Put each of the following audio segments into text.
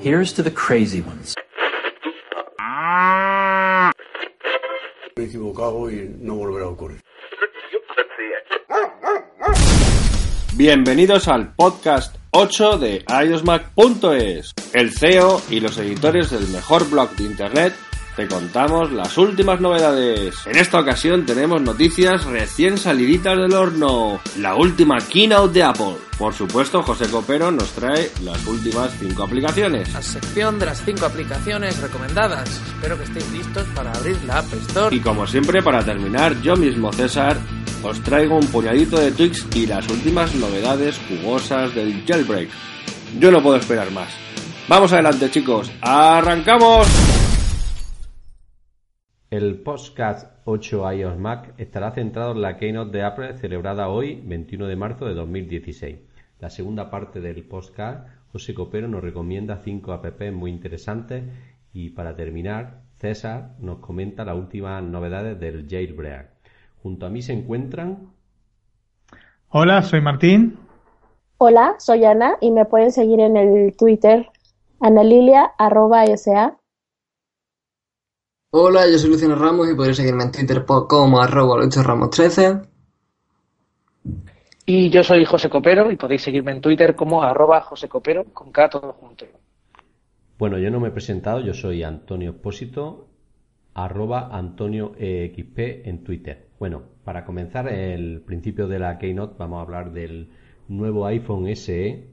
Here's to the crazy ones. Me he equivocado y no volverá a ocurrir. Bienvenidos al podcast 8 de iosmac.es. El CEO y los editores del mejor blog de internet te contamos las últimas novedades. En esta ocasión tenemos noticias recién saliditas del horno. La última keynote de Apple. Por supuesto, José Copero nos trae las últimas 5 aplicaciones. La sección de las 5 aplicaciones recomendadas. Espero que estéis listos para abrir la App Store. Y como siempre, para terminar, yo mismo, César, os traigo un puñadito de tweaks y las últimas novedades jugosas del jailbreak. Yo no puedo esperar más. Vamos adelante, chicos. ¡Arrancamos! El podcast 8 iOS Mac estará centrado en la keynote de Apple celebrada hoy, 21 de marzo de 2016. La segunda parte del podcast, José Copero nos recomienda 5 apps muy interesantes y para terminar, César nos comenta las últimas novedades del jailbreak. Junto a mí se encuentran... Hola, soy Martín. Hola, soy Ana y me pueden seguir en el Twitter analilia.sa. Hola, yo soy Luciano Ramos y podéis seguirme en Twitter como arroba Ramos13. Y yo soy José Copero y podéis seguirme en Twitter como arroba José Copero con K todo junto. Bueno, yo no me he presentado, yo soy Antonio Expósito, arroba Antonio EXP en Twitter. Bueno, para comenzar el principio de la Keynote vamos a hablar del nuevo iPhone SE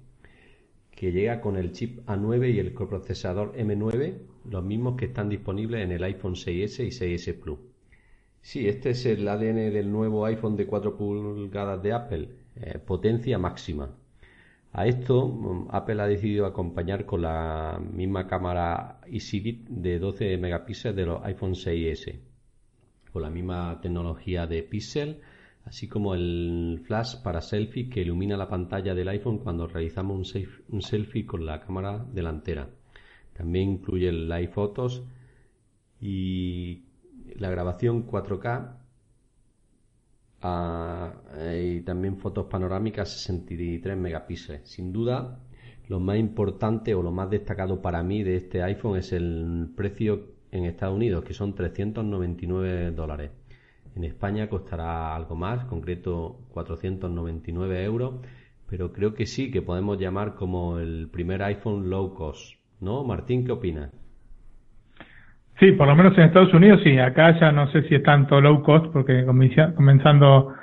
que llega con el chip A9 y el coprocesador M9, los mismos que están disponibles en el iPhone 6S y 6S Plus. Sí, este es el ADN del nuevo iPhone de 4 pulgadas de Apple, eh, potencia máxima. A esto mm, Apple ha decidido acompañar con la misma cámara EasyBit de 12 megapíxeles de los iPhone 6S, con la misma tecnología de píxel, así como el flash para selfie que ilumina la pantalla del iPhone cuando realizamos un, selfie con la cámara delantera. También incluye el Live Photos y la grabación 4K ah, y también fotos panorámicas 63 megapíxeles. Sin duda, lo más importante o lo más destacado para mí de este iPhone es el precio en Estados Unidos, que son 399 dólares. En España costará algo más, concreto 499 euros, pero creo que sí, que podemos llamar como el primer iPhone low cost. ¿No? Martín, ¿qué opinas? Sí, por lo menos en Estados Unidos sí. Acá ya no sé si es tanto low cost, porque comenzando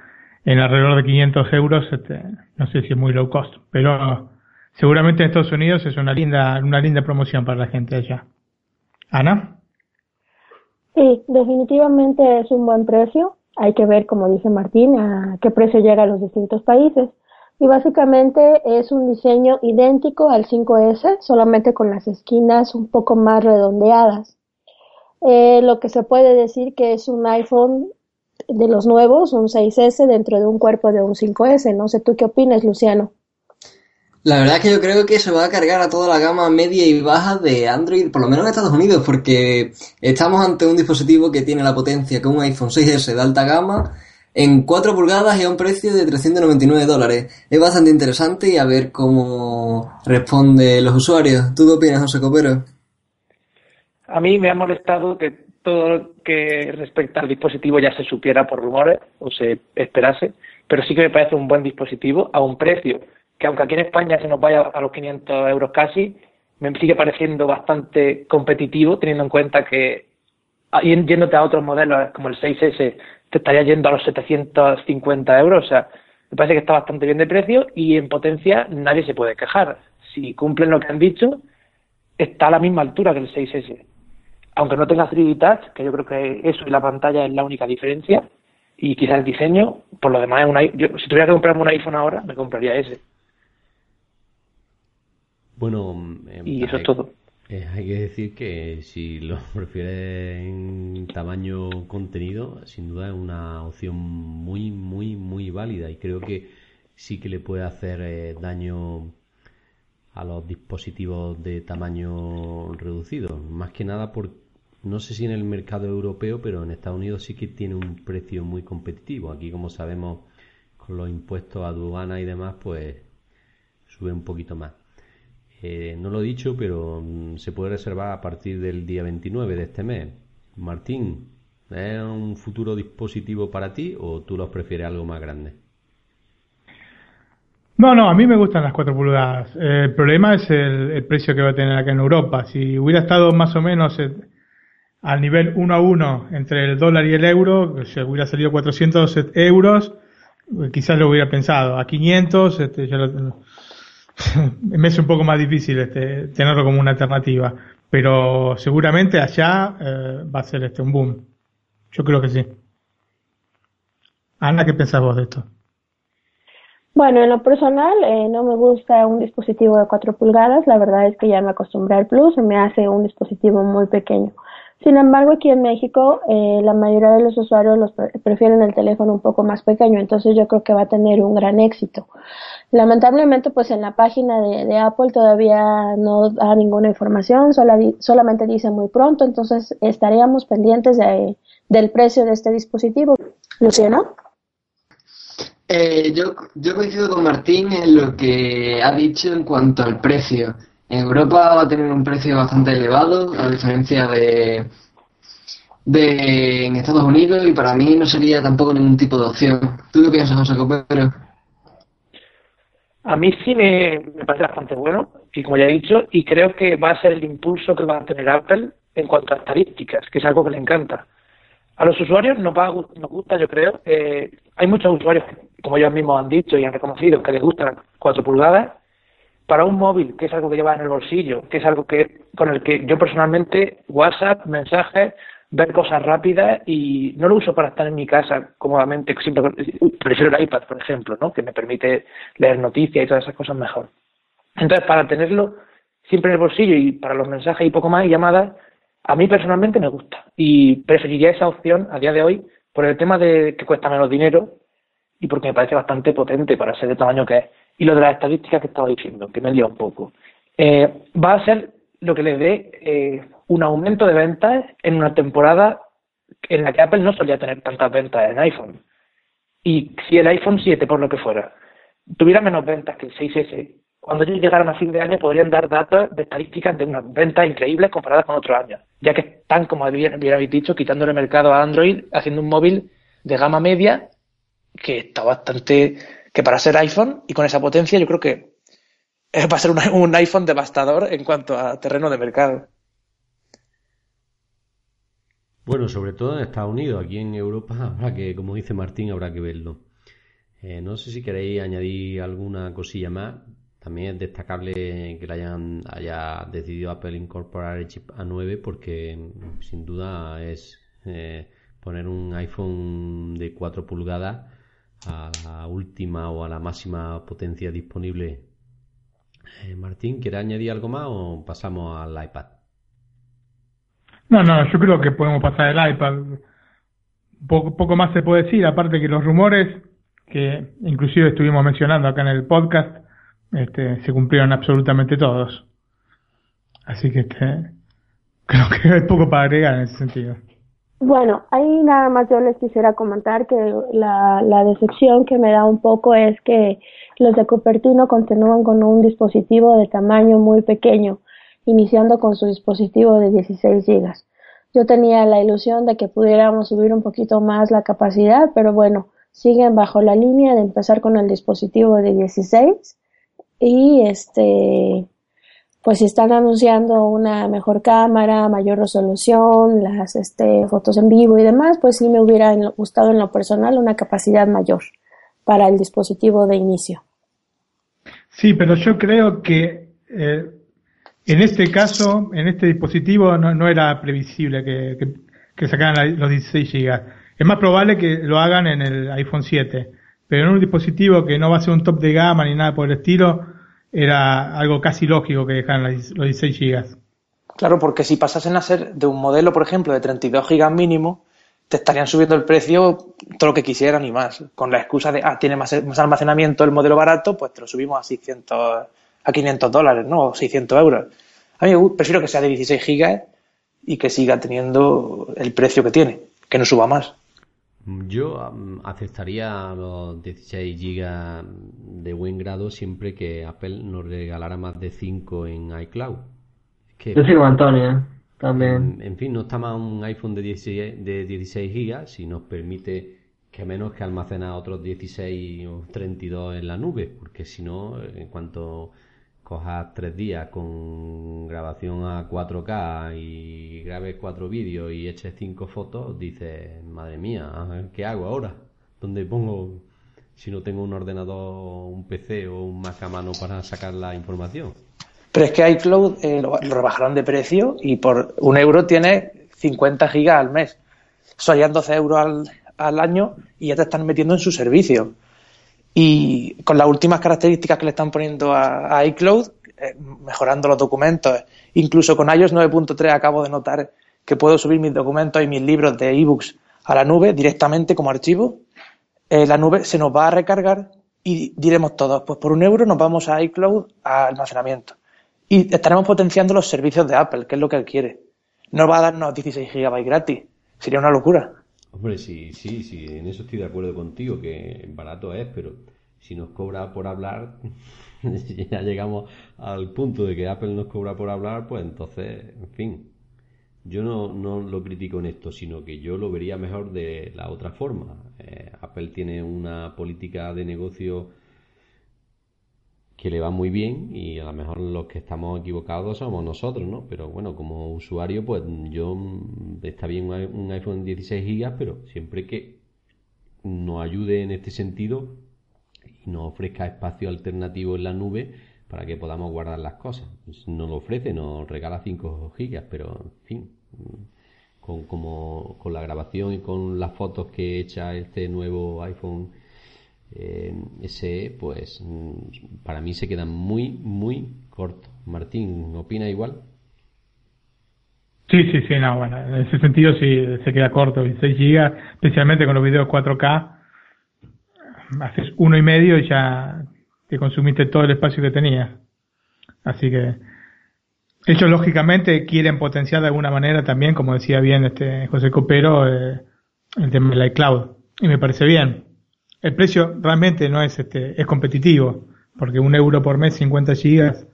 en alrededor de 500 euros, este, no sé si es muy low cost, pero seguramente en Estados Unidos es una linda, una linda promoción para la gente allá. Ana. Sí, definitivamente es un buen precio. Hay que ver, como dice Martín, a qué precio llega a los distintos países. Y básicamente es un diseño idéntico al 5S, solamente con las esquinas un poco más redondeadas. Eh, lo que se puede decir que es un iPhone de los nuevos, un 6S dentro de un cuerpo de un 5S. No sé tú qué opinas, Luciano. La verdad es que yo creo que se va a cargar a toda la gama media y baja de Android, por lo menos en Estados Unidos, porque estamos ante un dispositivo que tiene la potencia que un iPhone 6S de alta gama en 4 pulgadas y a un precio de 399 dólares. Es bastante interesante y a ver cómo responde los usuarios. ¿Tú qué opinas, José Copero? A mí me ha molestado que todo lo que respecta al dispositivo ya se supiera por rumores o se esperase, pero sí que me parece un buen dispositivo a un precio que aunque aquí en España se nos vaya a los 500 euros casi, me sigue pareciendo bastante competitivo, teniendo en cuenta que yéndote a otros modelos como el 6S te estaría yendo a los 750 euros, o sea, me parece que está bastante bien de precio y en potencia nadie se puede quejar. Si cumplen lo que han dicho, está a la misma altura que el 6S. Aunque no tenga 3D Touch, que yo creo que eso y la pantalla es la única diferencia, y quizás el diseño, por lo demás, es una, yo, si tuviera que comprarme un iPhone ahora, me compraría ese. Bueno, em, y eso es todo. Eh, hay que decir que si lo prefieres en tamaño contenido, sin duda es una opción muy, muy, muy válida y creo que sí que le puede hacer eh, daño a los dispositivos de tamaño reducido. Más que nada por, no sé si en el mercado europeo, pero en Estados Unidos sí que tiene un precio muy competitivo. Aquí, como sabemos, con los impuestos a aduana y demás, pues sube un poquito más. Eh, no lo he dicho, pero mm, se puede reservar a partir del día 29 de este mes. Martín, ¿es un futuro dispositivo para ti o tú los prefieres algo más grande? No, no, a mí me gustan las 4 pulgadas. El problema es el, precio que va a tener acá en Europa. Si hubiera estado más o menos eh, al nivel 1 a 1 entre el dólar y el euro, si hubiera salido 400 euros, eh, quizás lo hubiera pensado. A 500, este, ya lo, me es un poco más difícil este, tenerlo como una alternativa. Pero seguramente allá va a ser este un boom. Yo creo que sí. Ana, ¿qué pensás vos de esto? Bueno, en lo personal eh, no me gusta un dispositivo de 4 pulgadas, la verdad es que ya me acostumbré al Plus, me hace un dispositivo muy pequeño. Sin embargo, aquí en México eh, la mayoría de los usuarios los prefieren el teléfono un poco más pequeño, entonces yo creo que va a tener un gran éxito. Lamentablemente, pues en la página de, Apple todavía no da ninguna información, solamente dice muy pronto, entonces estaríamos pendientes de, del precio de este dispositivo. Luciano. Eh, yo, yo coincido con Martín en lo que ha dicho en cuanto al precio. En Europa va a tener un precio bastante elevado, a diferencia de, de en Estados Unidos, y para mí no sería tampoco ningún tipo de opción. ¿Tú qué piensas, José Copero? A mí sí me, parece bastante bueno, y como ya he dicho, y creo que va a ser el impulso que va a tener Apple en cuanto a estadísticas, que es algo que le encanta. A los usuarios nos, va, nos gusta, yo creo. Eh, hay muchos usuarios, como ellos mismos han dicho y han reconocido, que les gustan 4 pulgadas. Para un móvil, que es algo que llevas en el bolsillo, que es algo que con el que yo personalmente, WhatsApp, mensajes, ver cosas rápidas y no lo uso para estar en mi casa cómodamente, siempre prefiero el iPad, por ejemplo, ¿no? que me permite leer noticias y todas esas cosas mejor. Entonces, para tenerlo siempre en el bolsillo y para los mensajes y poco más llamadas, a mí personalmente me gusta y preferiría esa opción a día de hoy por el tema de que cuesta menos dinero y porque me parece bastante potente para ser de tamaño que es. Y lo de las estadísticas que estaba diciendo, que me he un poco. Eh, va a ser lo que le dé eh, un aumento de ventas en una temporada en la que Apple no solía tener tantas ventas en iPhone. Y si el iPhone 7, por lo que fuera, tuviera menos ventas que el 6S, cuando ellos llegaran a fin de año podrían dar datos de estadísticas de unas ventas increíbles comparadas con otros años, ya que están, como bien, habéis dicho, quitándole mercado a Android, haciendo un móvil de gama media que está bastante, que para ser iPhone y con esa potencia yo creo que va a ser un, iPhone devastador en cuanto a terreno de mercado. Bueno, sobre todo en Estados Unidos, aquí en Europa habrá que, como dice Martín, habrá que verlo. Eh, no sé si queréis añadir alguna cosilla más. También es destacable que le hayan haya decidido Apple incorporar el chip A9 porque sin duda es eh, poner un iPhone de 4 pulgadas a la última o a la máxima potencia disponible. Eh, Martín, ¿quiere añadir algo más o pasamos al iPad? No, no, yo creo que podemos pasar el iPad. Poco, poco más se puede decir, aparte que los rumores que inclusive estuvimos mencionando acá en el podcast este, se cumplieron absolutamente todos. Así que este, creo que hay poco para agregar en ese sentido. Bueno, ahí nada más yo les quisiera comentar que la, la decepción que me da un poco es que los de Cupertino continúan con un dispositivo de tamaño muy pequeño, iniciando con su dispositivo de 16 GB. Yo tenía la ilusión de que pudiéramos subir un poquito más la capacidad, pero bueno, siguen bajo la línea de empezar con el dispositivo de 16 y este pues si están anunciando una mejor cámara, mayor resolución, las este, fotos en vivo y demás, pues sí me hubiera gustado en lo personal una capacidad mayor para el dispositivo de inicio. Sí, pero yo creo que eh, en este caso, en este dispositivo, no, era previsible que, que, que, sacaran los 16 GB. Es más probable que lo hagan en el iPhone 7 pero en un dispositivo que no va a ser un top de gama ni nada por el estilo, era algo casi lógico que dejaran los 16 GB. Claro, porque si pasasen a ser de un modelo, por ejemplo, de 32 GB mínimo, te estarían subiendo el precio todo lo que quisieran y más, con la excusa de, ah, tiene más, almacenamiento el modelo barato, pues te lo subimos a 600, a 500 dólares, ¿no? O 600 euros. A mí prefiero que sea de 16 GB y que siga teniendo el precio que tiene, que no suba más. Yo aceptaría los 16 GB de buen grado siempre que Apple nos regalara más de 5 en iCloud. que, Yo sigo Antonio, también. En, fin, no está más un iPhone de 16, de 16 GB si nos permite que menos que almacenar otros 16 o 32 en la nube, porque si no, en cuanto cojas tres días con grabación a 4K y grabes cuatro vídeos y eches cinco fotos, dices, madre mía, ¿qué hago ahora? ¿Dónde pongo si no tengo un ordenador, un PC o un Mac a mano para sacar la información? Pero es que iCloud eh, lo, rebajaron de precio y por un euro tiene 50 gigas al mes. Solían 12 euros al, al año y ya te están metiendo en su servicio. Y con las últimas características que le están poniendo a, iCloud, eh, mejorando los documentos, incluso con iOS 9.3 acabo de notar que puedo subir mis documentos y mis libros de ebooks a la nube directamente como archivo. Eh, la nube se nos va a recargar y diremos todos, pues por un euro nos vamos a iCloud a almacenamiento. Y estaremos potenciando los servicios de Apple, que es lo que él quiere. No va a darnos 16 GB gratis. Sería una locura. Hombre, sí, sí, sí, en eso estoy de acuerdo contigo, que barato es, pero si nos cobra por hablar, ya llegamos al punto de que Apple nos cobra por hablar, pues entonces, en fin, yo no, no lo critico en esto, sino que yo lo vería mejor de la otra forma. Eh, Apple tiene una política de negocio que le va muy bien y a lo mejor los que estamos equivocados somos nosotros, ¿no? Pero bueno, como usuario, pues yo mm, está bien un iPhone 16 GB, pero siempre que nos ayude en este sentido y nos ofrezca espacio alternativo en la nube para que podamos guardar las cosas. Nos lo ofrece, nos regala 5 GB, pero en fin, con, como, con la grabación y con las fotos que echa este nuevo iPhone eh, ese pues mm, para mí se queda muy muy corto Martín ¿opina igual? Sí, sí, sí, no, bueno, en ese sentido sí se queda corto, 6 GB, especialmente con los videos 4K, haces uno y medio y ya te consumiste todo el espacio que tenías. Así que ellos lógicamente quieren potenciar de alguna manera también, como decía bien este José Copero, eh, el tema del iCloud. Y me parece bien el precio realmente no es este es competitivo porque un euro por mes 50 gigas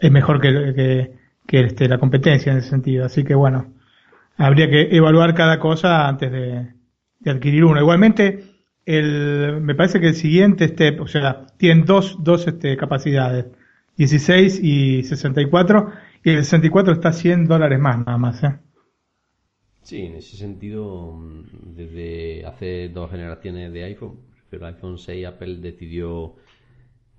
es mejor que, que, este, la competencia en ese sentido. Así que bueno habría que evaluar cada cosa antes de, adquirir uno. Igualmente el me parece que el siguiente step o sea tienen dos dos este, capacidades 16 y 64 y el 64 está 100 dólares más nada más ¿eh? Sí, en ese sentido, desde hace dos generaciones de iPhone, pero el iPhone 6 Apple decidió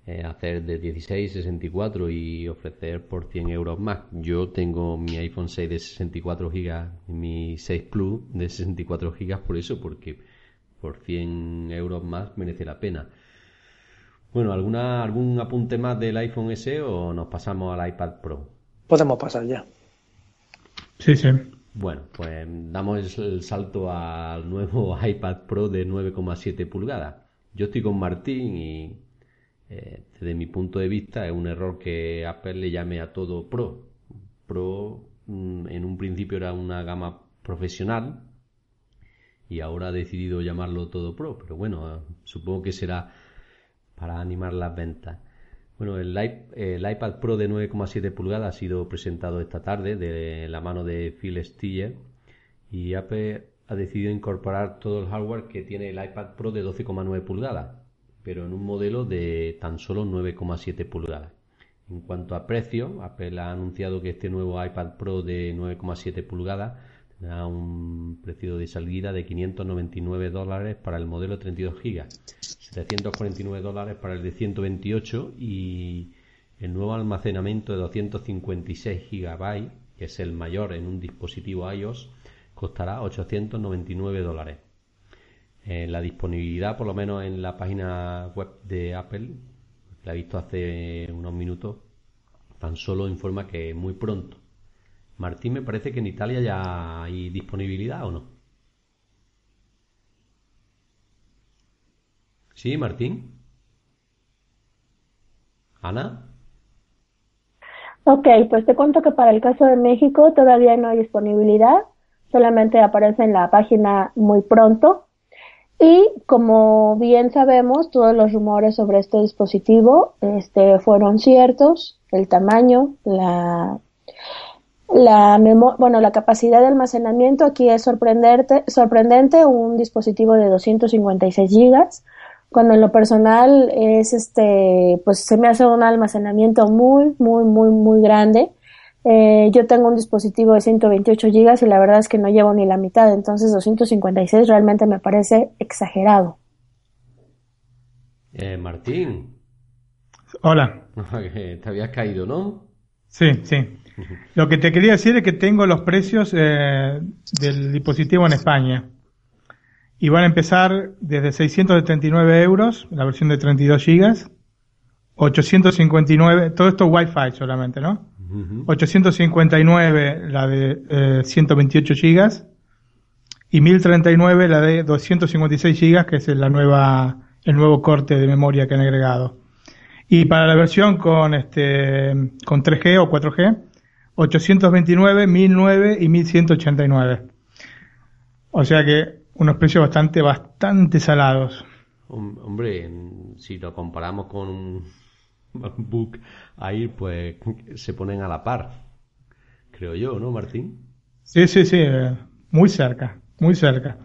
eh, hacer de 16 64 y ofrecer por 100 euros más. Yo tengo mi iPhone 6 de 64 GB y mi 6 Plus de 64 GB por eso, porque por 100 euros más merece la pena. Bueno, ¿alguna, ¿algún apunte más del iPhone S o nos pasamos al iPad Pro? Podemos pasar ya. Sí, sí. Bueno, pues damos el salto al nuevo iPad Pro de 9,7 pulgadas. Yo estoy con Martín y eh, desde mi punto de vista es un error que Apple le llame a todo Pro. Pro mm, en un principio era una gama profesional y ahora ha decidido llamarlo todo Pro, pero bueno, supongo que será para animar las ventas. Bueno, el, iPad Pro de 9,7 pulgadas ha sido presentado esta tarde de la mano de Phil Stiller y Apple ha decidido incorporar todo el hardware que tiene el iPad Pro de 12,9 pulgadas, pero en un modelo de tan solo 9,7 pulgadas. En cuanto a precio, Apple ha anunciado que este nuevo iPad Pro de 9,7 pulgadas tendrá un precio de salida de 599 dólares para el modelo 32 GB 749 dólares para el de 128 y el nuevo almacenamiento de 256 GB, que es el mayor en un dispositivo iOS, costará 899 dólares. Eh, la disponibilidad, por lo menos en la página web de Apple, la he visto hace unos minutos, tan solo informa que muy pronto. Martín, me parece que en Italia ya hay disponibilidad o no. Sí, Martín. Ana. Ok, pues te cuento que para el caso de México todavía no hay disponibilidad, solamente aparece en la página muy pronto. Y como bien sabemos, todos los rumores sobre este dispositivo este, fueron ciertos. El tamaño, la, la bueno, la capacidad de almacenamiento aquí es sorprendente, sorprendente, un dispositivo de 256 gigas, cuando en lo personal es este, pues se me hace un almacenamiento muy, muy, muy, muy grande. Eh, yo tengo un dispositivo de 128 gigas y la verdad es que no llevo ni la mitad, entonces 256 realmente me parece exagerado. Eh, Martín. Hola. Te habías caído, ¿no? Sí, sí. Lo que te quería decir es que tengo los precios eh, del dispositivo en España. Y van a empezar desde 679 euros, la versión de 32 gigas, 859, todo esto Wi-Fi solamente, ¿no? 859 la de 128 eh, gigas y 1039 la de 256 gigas, que es la nueva, el nuevo corte de memoria que han agregado. Y para la versión con este, con 3G o 4G, 829, 1009 y 1189. O sea que unos precios bastante, bastante salados. Hombre, si lo comparamos con un MacBook Air, pues se ponen a la par, creo yo, ¿no, Martín? Sí, sí, sí, eh, muy cerca, muy cerca.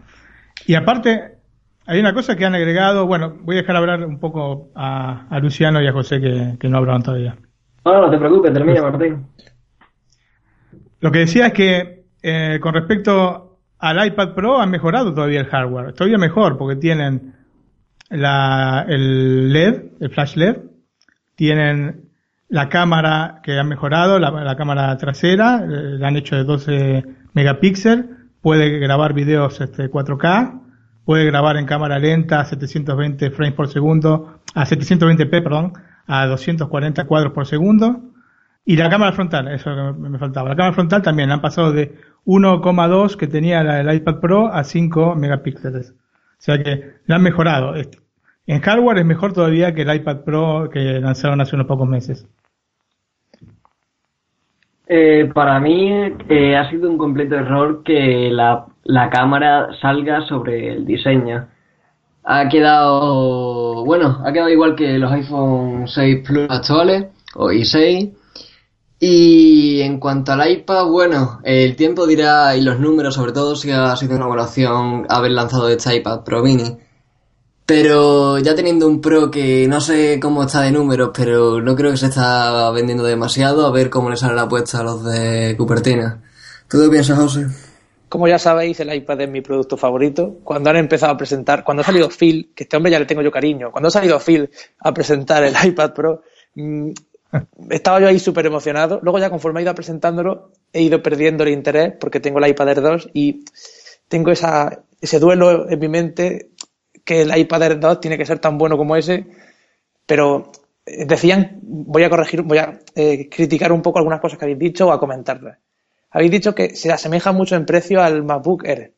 Y aparte, hay una cosa que han agregado, bueno, voy a dejar hablar un poco a, Luciano y a José que, no hablaron todavía. No, no te preocupes, termina, Martín. Lo que decía es que eh, con respecto al iPad Pro han mejorado todavía el hardware, todavía mejor porque tienen la, el LED, el flash LED, tienen la cámara que han mejorado, la, cámara trasera, eh, la han hecho de 12 megapíxeles, puede grabar videos este, 4K, puede grabar en cámara lenta a 720 frames por segundo, a 720p, perdón, a 240 cuadros por segundo. Y la cámara frontal, eso me faltaba. La cámara frontal también han pasado de 1,2 que tenía el iPad Pro a 5 megapíxeles. O sea que la han mejorado. En hardware es mejor todavía que el iPad Pro que lanzaron hace unos pocos meses. Eh, para mí eh, ha sido un completo error que la, la, cámara salga sobre el diseño. Ha quedado, bueno, ha quedado igual que los iPhone 6 Plus actuales, o i6. Y en cuanto al iPad, bueno, el tiempo dirá, y los números sobre todo, si ha sido una evaluación haber lanzado este iPad Pro Mini. Pero ya teniendo un Pro que no sé cómo está de números, pero no creo que se está vendiendo demasiado, a ver cómo le sale la apuesta a los de Cupertina. ¿Tú qué piensas, José? Como ya sabéis, el iPad es mi producto favorito. Cuando han empezado a presentar, cuando ha salido Phil, que este hombre ya le tengo yo cariño, cuando ha salido Phil a presentar el iPad Pro, mmm, estaba yo ahí súper emocionado. Luego ya conforme he ido presentándolo, he ido perdiendo el interés porque tengo el iPad Air 2 y tengo ese duelo en mi mente que el iPad Air 2 tiene que ser tan bueno como ese, pero eh, decían, voy a corregir, voy a eh, criticar un poco algunas cosas que habéis dicho o a comentarlas. Habéis dicho que se asemeja mucho en precio al MacBook Air,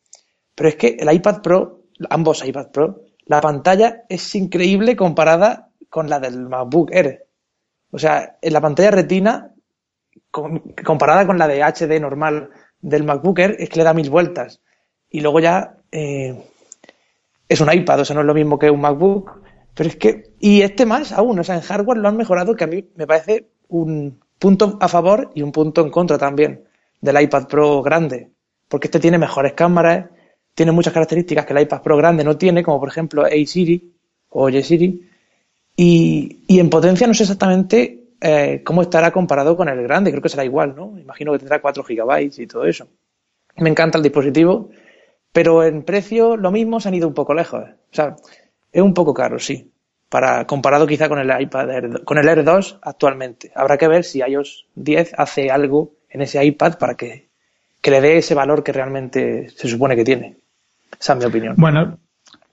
pero es que el iPad Pro, ambos iPad Pro, la pantalla es increíble comparada con la del MacBook Air. O sea, en la pantalla retina, comparada con la de HD normal del MacBook Air, es que le da mil vueltas. Y luego ya eh, es un iPad, o sea, no es lo mismo que un MacBook. Pero es que, y este más aún, o sea, en hardware lo han mejorado, que a mí me parece un punto a favor y un punto en contra también del iPad Pro grande. Porque este tiene mejores cámaras, tiene muchas características que el iPad Pro grande no tiene, como por ejemplo A Siri o Oye Siri. Y, en potencia no sé exactamente eh, cómo estará comparado con el grande, creo que será igual, ¿no? Imagino que tendrá 4 gigabytes y todo eso. Me encanta el dispositivo pero en precio, lo mismo, se han ido un poco lejos. O sea, es un poco caro, sí. Para, comparado quizá con el iPad Air, con el Air 2 actualmente. Habrá que ver si iOS 10 hace algo en ese iPad para que, que le dé ese valor que realmente se supone que tiene. Esa es mi opinión. Bueno,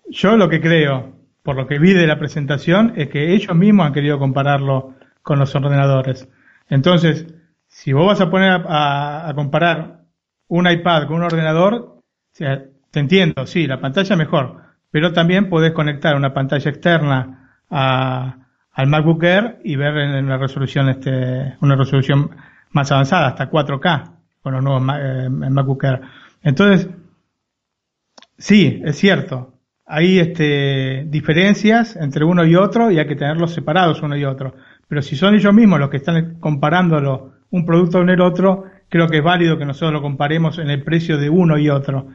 yo lo que creo, por lo que vi de la presentación, es que ellos mismos han querido compararlo con los ordenadores. Entonces, si vos vas a poner a, a comparar un iPad con un ordenador, te entiendo, sí, la pantalla mejor, pero también puedes conectar una pantalla externa al MacBook Air y ver en una resolución, este, una resolución más avanzada, hasta 4K, con los nuevos eh, MacBook Air. Entonces, sí, es cierto, hay este, diferencias entre uno y otro y hay que tenerlos separados uno y otro. Pero si son ellos mismos los que están comparándolo un producto con el otro, creo que es válido que nosotros lo comparemos en el precio de uno y otro.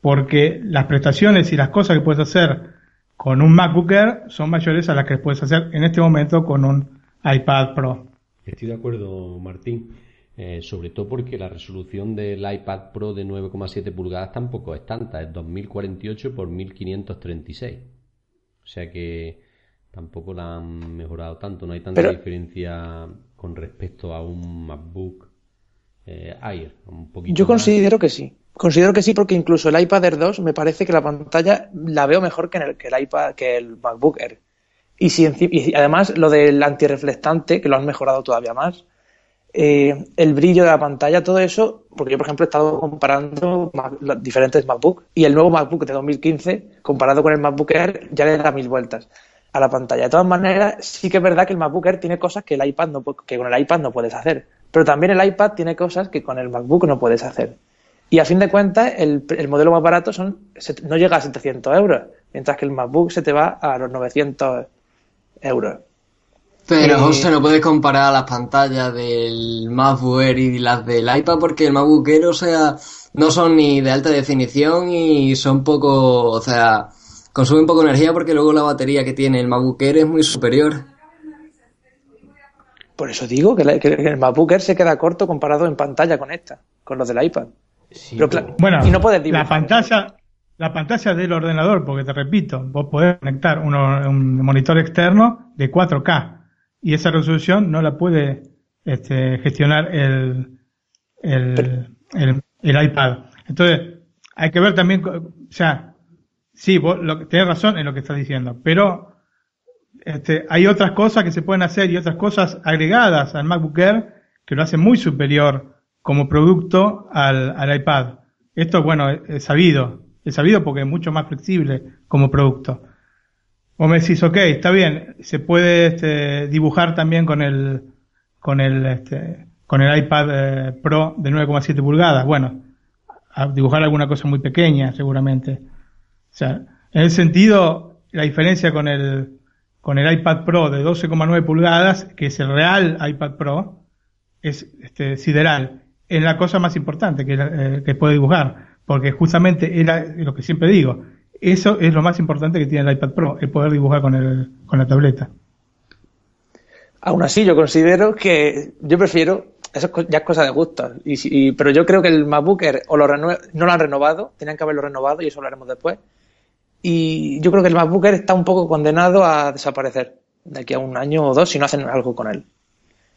Porque las prestaciones y las cosas que puedes hacer con un MacBook Air son mayores a las que puedes hacer en este momento con un iPad Pro. Estoy de acuerdo, Martín. Eh, sobre todo porque la resolución del iPad Pro de 9,7 pulgadas tampoco es tanta, es 2048 por 1536. O sea que tampoco la han mejorado tanto, no hay tanta diferencia con respecto a un MacBook eh, Air. Un poquito Yo considero que sí. Considero que sí porque incluso el iPad Air 2 me parece que la pantalla la veo mejor que, en el, que el iPad, que el MacBook Air. Y, si, y además lo del antirreflectante, que lo han mejorado todavía más, eh, el brillo de la pantalla, todo eso, porque yo, por ejemplo, he estado comparando diferentes MacBook y el nuevo MacBook de 2015, comparado con el MacBook Air, ya le da mil vueltas a la pantalla. De todas maneras, sí que es verdad que el MacBook Air tiene cosas que, el iPad no, que con el iPad no puedes hacer, pero también el iPad tiene cosas que con el MacBook no puedes hacer. Y a fin de cuentas, el, el modelo más barato son, no llega a 700 euros, mientras que el MacBook se te va a los 900 euros. Pero eh, José, no puedes comparar las pantallas del MacBook Air y las del iPad porque el MacBook Air, o sea, no son ni de alta definición y son poco, o sea, consumen poco energía porque luego la batería que tiene el MacBook Air es muy superior. Por eso digo que, el MacBook Air se queda corto comparado en pantalla con esta, con los del iPad. bueno, y no puedes la pantalla, la pantalla del ordenador, porque te repito, vos podés conectar un monitor externo de 4K y esa resolución no la puede este, gestionar el, el, el, iPad. Entonces, hay que ver también, o sea, sí, vos lo, tenés razón en lo que estás diciendo, pero este, hay otras cosas que se pueden hacer y otras cosas agregadas al MacBook Air que lo hacen muy superior como producto al, al iPad. Esto, bueno, es sabido, es sabido porque es mucho más flexible como producto. Vos me decís, ok, está bien, se puede este, dibujar también con el, con el, este, con el iPad eh, Pro de 9,7 pulgadas. Bueno, a dibujar alguna cosa muy pequeña, seguramente. O sea, en ese sentido, la diferencia con el, con el iPad Pro de 12,9 pulgadas, que es el real iPad Pro, es este, sideral. En la cosa más importante que, eh, que puede dibujar. Porque justamente era lo que siempre digo, eso es lo más importante que tiene el iPad Pro, el poder dibujar con, el, con la tableta. Aún así, yo considero que yo prefiero, eso ya es cosa de gusto, y, pero yo creo que el MacBook Air o lo no lo han renovado, tenían que haberlo renovado y eso lo haremos después. Y yo creo que el MacBook Air está un poco condenado a desaparecer de aquí a un año o dos si no hacen algo con él.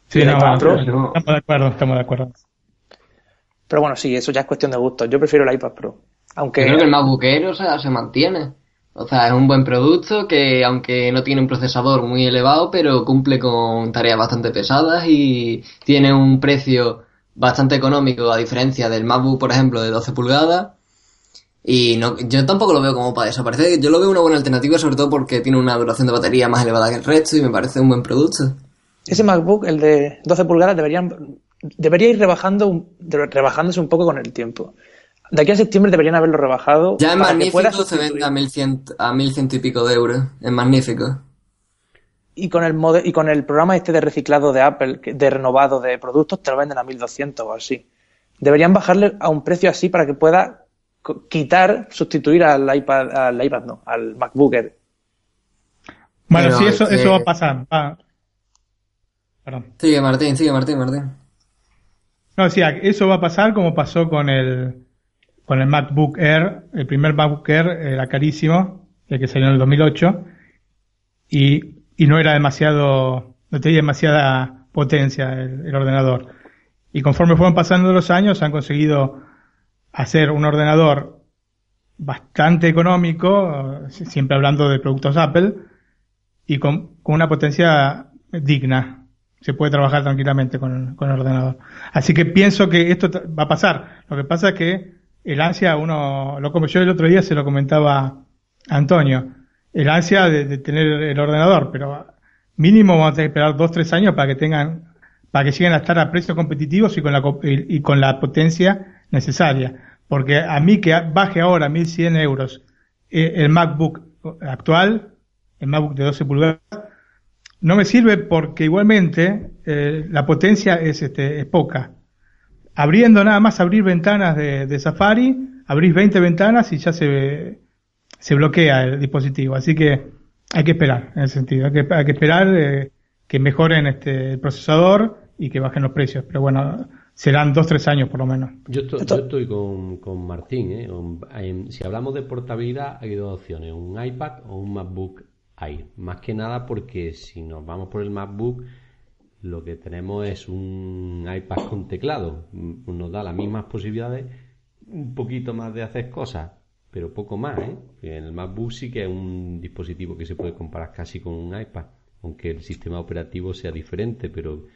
Sí, no, estamos de acuerdo, estamos de acuerdo. Pero bueno, sí, eso ya es cuestión de gusto. Yo prefiero el iPad Pro. Aunque... Creo que el MacBook Air, o sea, se mantiene. O sea, es un buen producto que, aunque no tiene un procesador muy elevado, pero cumple con tareas bastante pesadas y tiene un precio bastante económico a diferencia del MacBook, por ejemplo, de 12 pulgadas. Y no, yo tampoco lo veo como para desaparecer. Yo lo veo una buena alternativa, sobre todo porque tiene una duración de batería más elevada que el resto y me parece un buen producto. Ese MacBook, el de 12 pulgadas, deberían, debería ir rebajando, rebajándose un poco con el tiempo de aquí a septiembre deberían haberlo rebajado. Ya es magnífico se vende a 1100, a 1100 y pico de euros. Es magnífico. Y con el y con el programa este de reciclado de Apple, de renovado de productos, te lo venden a 1200 o así. Deberían bajarle a un precio así para que pueda quitar, sustituir al iPad, al iPad no, al MacBook Bueno, sí, eso, eso va a pasar. Perdón. Sigue Martín, sigue Martín, Martín. No, sí, eso va a pasar como pasó con el, con el MacBook Air. El primer MacBook Air era carísimo, el que salió en el 2008, y, y no era demasiado, no tenía demasiada potencia el, ordenador. Y conforme fueron pasando los años, han conseguido hacer un ordenador bastante económico, siempre hablando de productos Apple, y con, con una potencia digna. Se puede trabajar tranquilamente con, con el ordenador. Así que pienso que esto va a pasar. Lo que pasa es que el ansia, uno, lo como yo el otro día se lo comentaba Antonio, el ansia de, tener el ordenador, pero mínimo vamos a tener que esperar dos, tres años para que tengan, para que lleguen a estar a precios competitivos y con la, y, con la potencia necesaria. Porque a mí que baje ahora 1100 euros eh, el MacBook actual, el MacBook de 12 pulgadas, no me sirve porque igualmente eh, la potencia es, este, es poca. Abriendo nada más abrir ventanas de, de Safari, abrís 20 ventanas y ya se, se bloquea el dispositivo. Así que hay que esperar en ese sentido. Hay que, hay que esperar eh, que mejoren este, el procesador y que bajen los precios. Pero bueno, serán dos, tres años por lo menos. Yo estoy, yo estoy con, con, Martín. ¿eh? Si hablamos de portabilidad, hay dos opciones: un iPad o un MacBook Air. Más que nada porque si nos vamos por el MacBook, lo que tenemos es un iPad con teclado. Nos da las mismas posibilidades, un poquito más de hacer cosas, pero poco más. ¿eh? En el MacBook sí que es un dispositivo que se puede comparar casi con un iPad, aunque el sistema operativo sea diferente, pero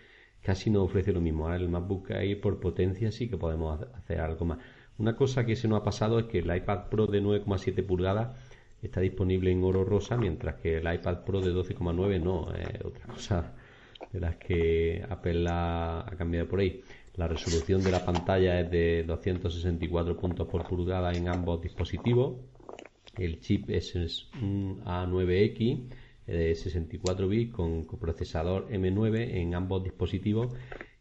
casi no ofrece lo mismo. Ahora el MacBook Air por potencia sí que podemos hacer algo más. Una cosa que se nos ha pasado es que el iPad Pro de 9,7 pulgadas está disponible en oro rosa, mientras que el iPad Pro de 12,9 no, es otra cosa de las que Apple ha, cambiado por ahí. La resolución de la pantalla es de 264 puntos por pulgada en ambos dispositivos. El chip es un A9X de 64 bits con procesador M9 en ambos dispositivos.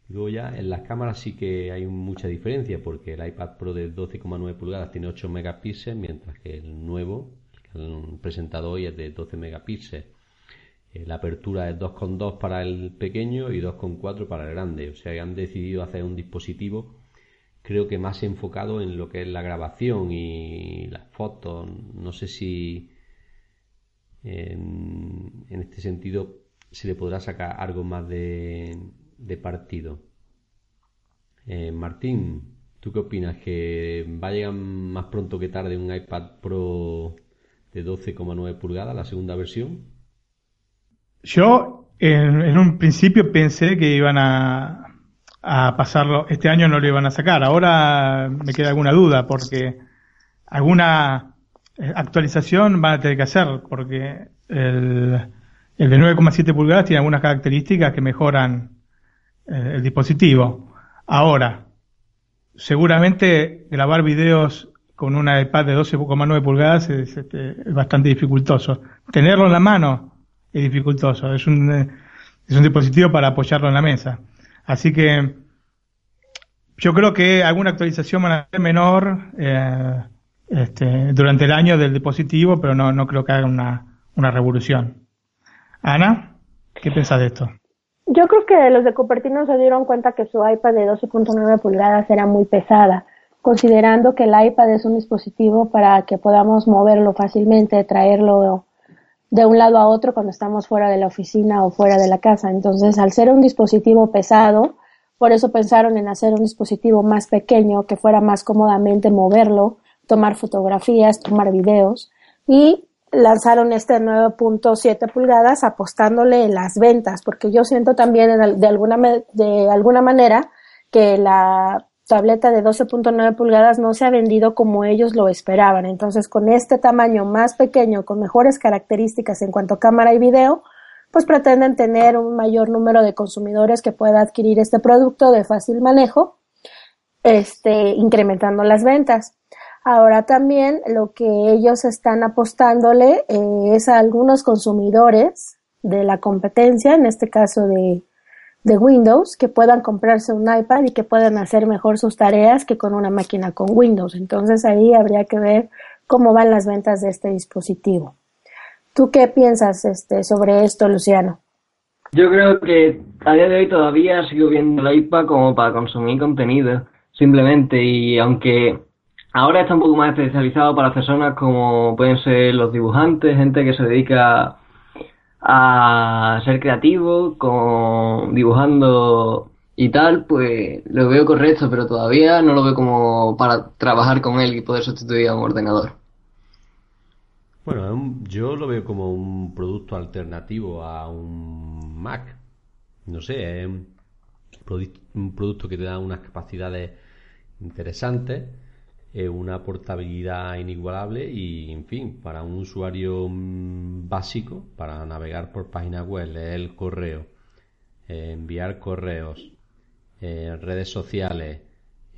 Luego ya en las cámaras sí que hay mucha diferencia porque el iPad Pro de 12,9 pulgadas tiene 8 megapíxeles, mientras que el nuevo, presentado hoy, es de 12 megapíxeles. Eh, la apertura es 2,2 para el pequeño y 2,4 para el grande. O sea han decidido hacer un dispositivo creo que más enfocado en lo que es la grabación y las fotos. No sé si en, este sentido se le podrá sacar algo más de, partido. Eh, Martín, ¿tú qué opinas? ¿Que va a llegar más pronto que tarde un iPad Pro de 12,9 pulgadas, la segunda versión? Yo en, un principio pensé que iban a, pasarlo, este año no lo iban a sacar, ahora me queda alguna duda porque alguna eh, actualización van a tener que hacer porque el, el de 9,7 pulgadas tiene algunas características que mejoran eh, el dispositivo. Ahora, seguramente grabar videos con una iPad de 12,9 pulgadas es, este, es, bastante dificultoso. Tenerlo en la mano es dificultoso. Es un, eh, es un dispositivo para apoyarlo en la mesa. Así que yo creo que alguna actualización va a ser menor. Eh, este, durante el año del dispositivo, pero no, no creo que haga una, una revolución. Ana, ¿qué piensas de esto? Yo creo que los de Cupertino se dieron cuenta que su iPad de 12.9 pulgadas era muy pesada, considerando que el iPad es un dispositivo para que podamos moverlo fácilmente, traerlo de un lado a otro cuando estamos fuera de la oficina o fuera de la casa. Entonces, al ser un dispositivo pesado, por eso pensaron en hacer un dispositivo más pequeño que fuera más cómodamente moverlo tomar fotografías, tomar videos y lanzaron este 9.7 pulgadas apostándole en las ventas, porque yo siento también de alguna, de alguna manera que la tableta de 12.9 pulgadas no se ha vendido como ellos lo esperaban. Entonces, con este tamaño más pequeño, con mejores características en cuanto a cámara y video, pues pretenden tener un mayor número de consumidores que pueda adquirir este producto de fácil manejo, este, incrementando las ventas. Ahora también lo que ellos están apostándole eh, es a algunos consumidores de la competencia, en este caso de, de Windows, que puedan comprarse un iPad y que puedan hacer mejor sus tareas que con una máquina con Windows. Entonces ahí habría que ver cómo van las ventas de este dispositivo. ¿Tú qué piensas este, sobre esto, Luciano? Yo creo que a día de hoy todavía sigo viendo el iPad como para consumir contenido, simplemente, y aunque Ahora está un poco más especializado para personas como pueden ser los dibujantes, gente que se dedica a ser creativo, con dibujando y tal, pues lo veo correcto, pero todavía no lo veo como para trabajar con él y poder sustituir a un ordenador. Bueno, yo lo veo como un producto alternativo a un Mac. No sé, es un producto que te da unas capacidades interesantes una portabilidad inigualable y, en fin, para un usuario mm, básico, para navegar por páginas web, leer el correo, eh, enviar correos, eh, redes sociales,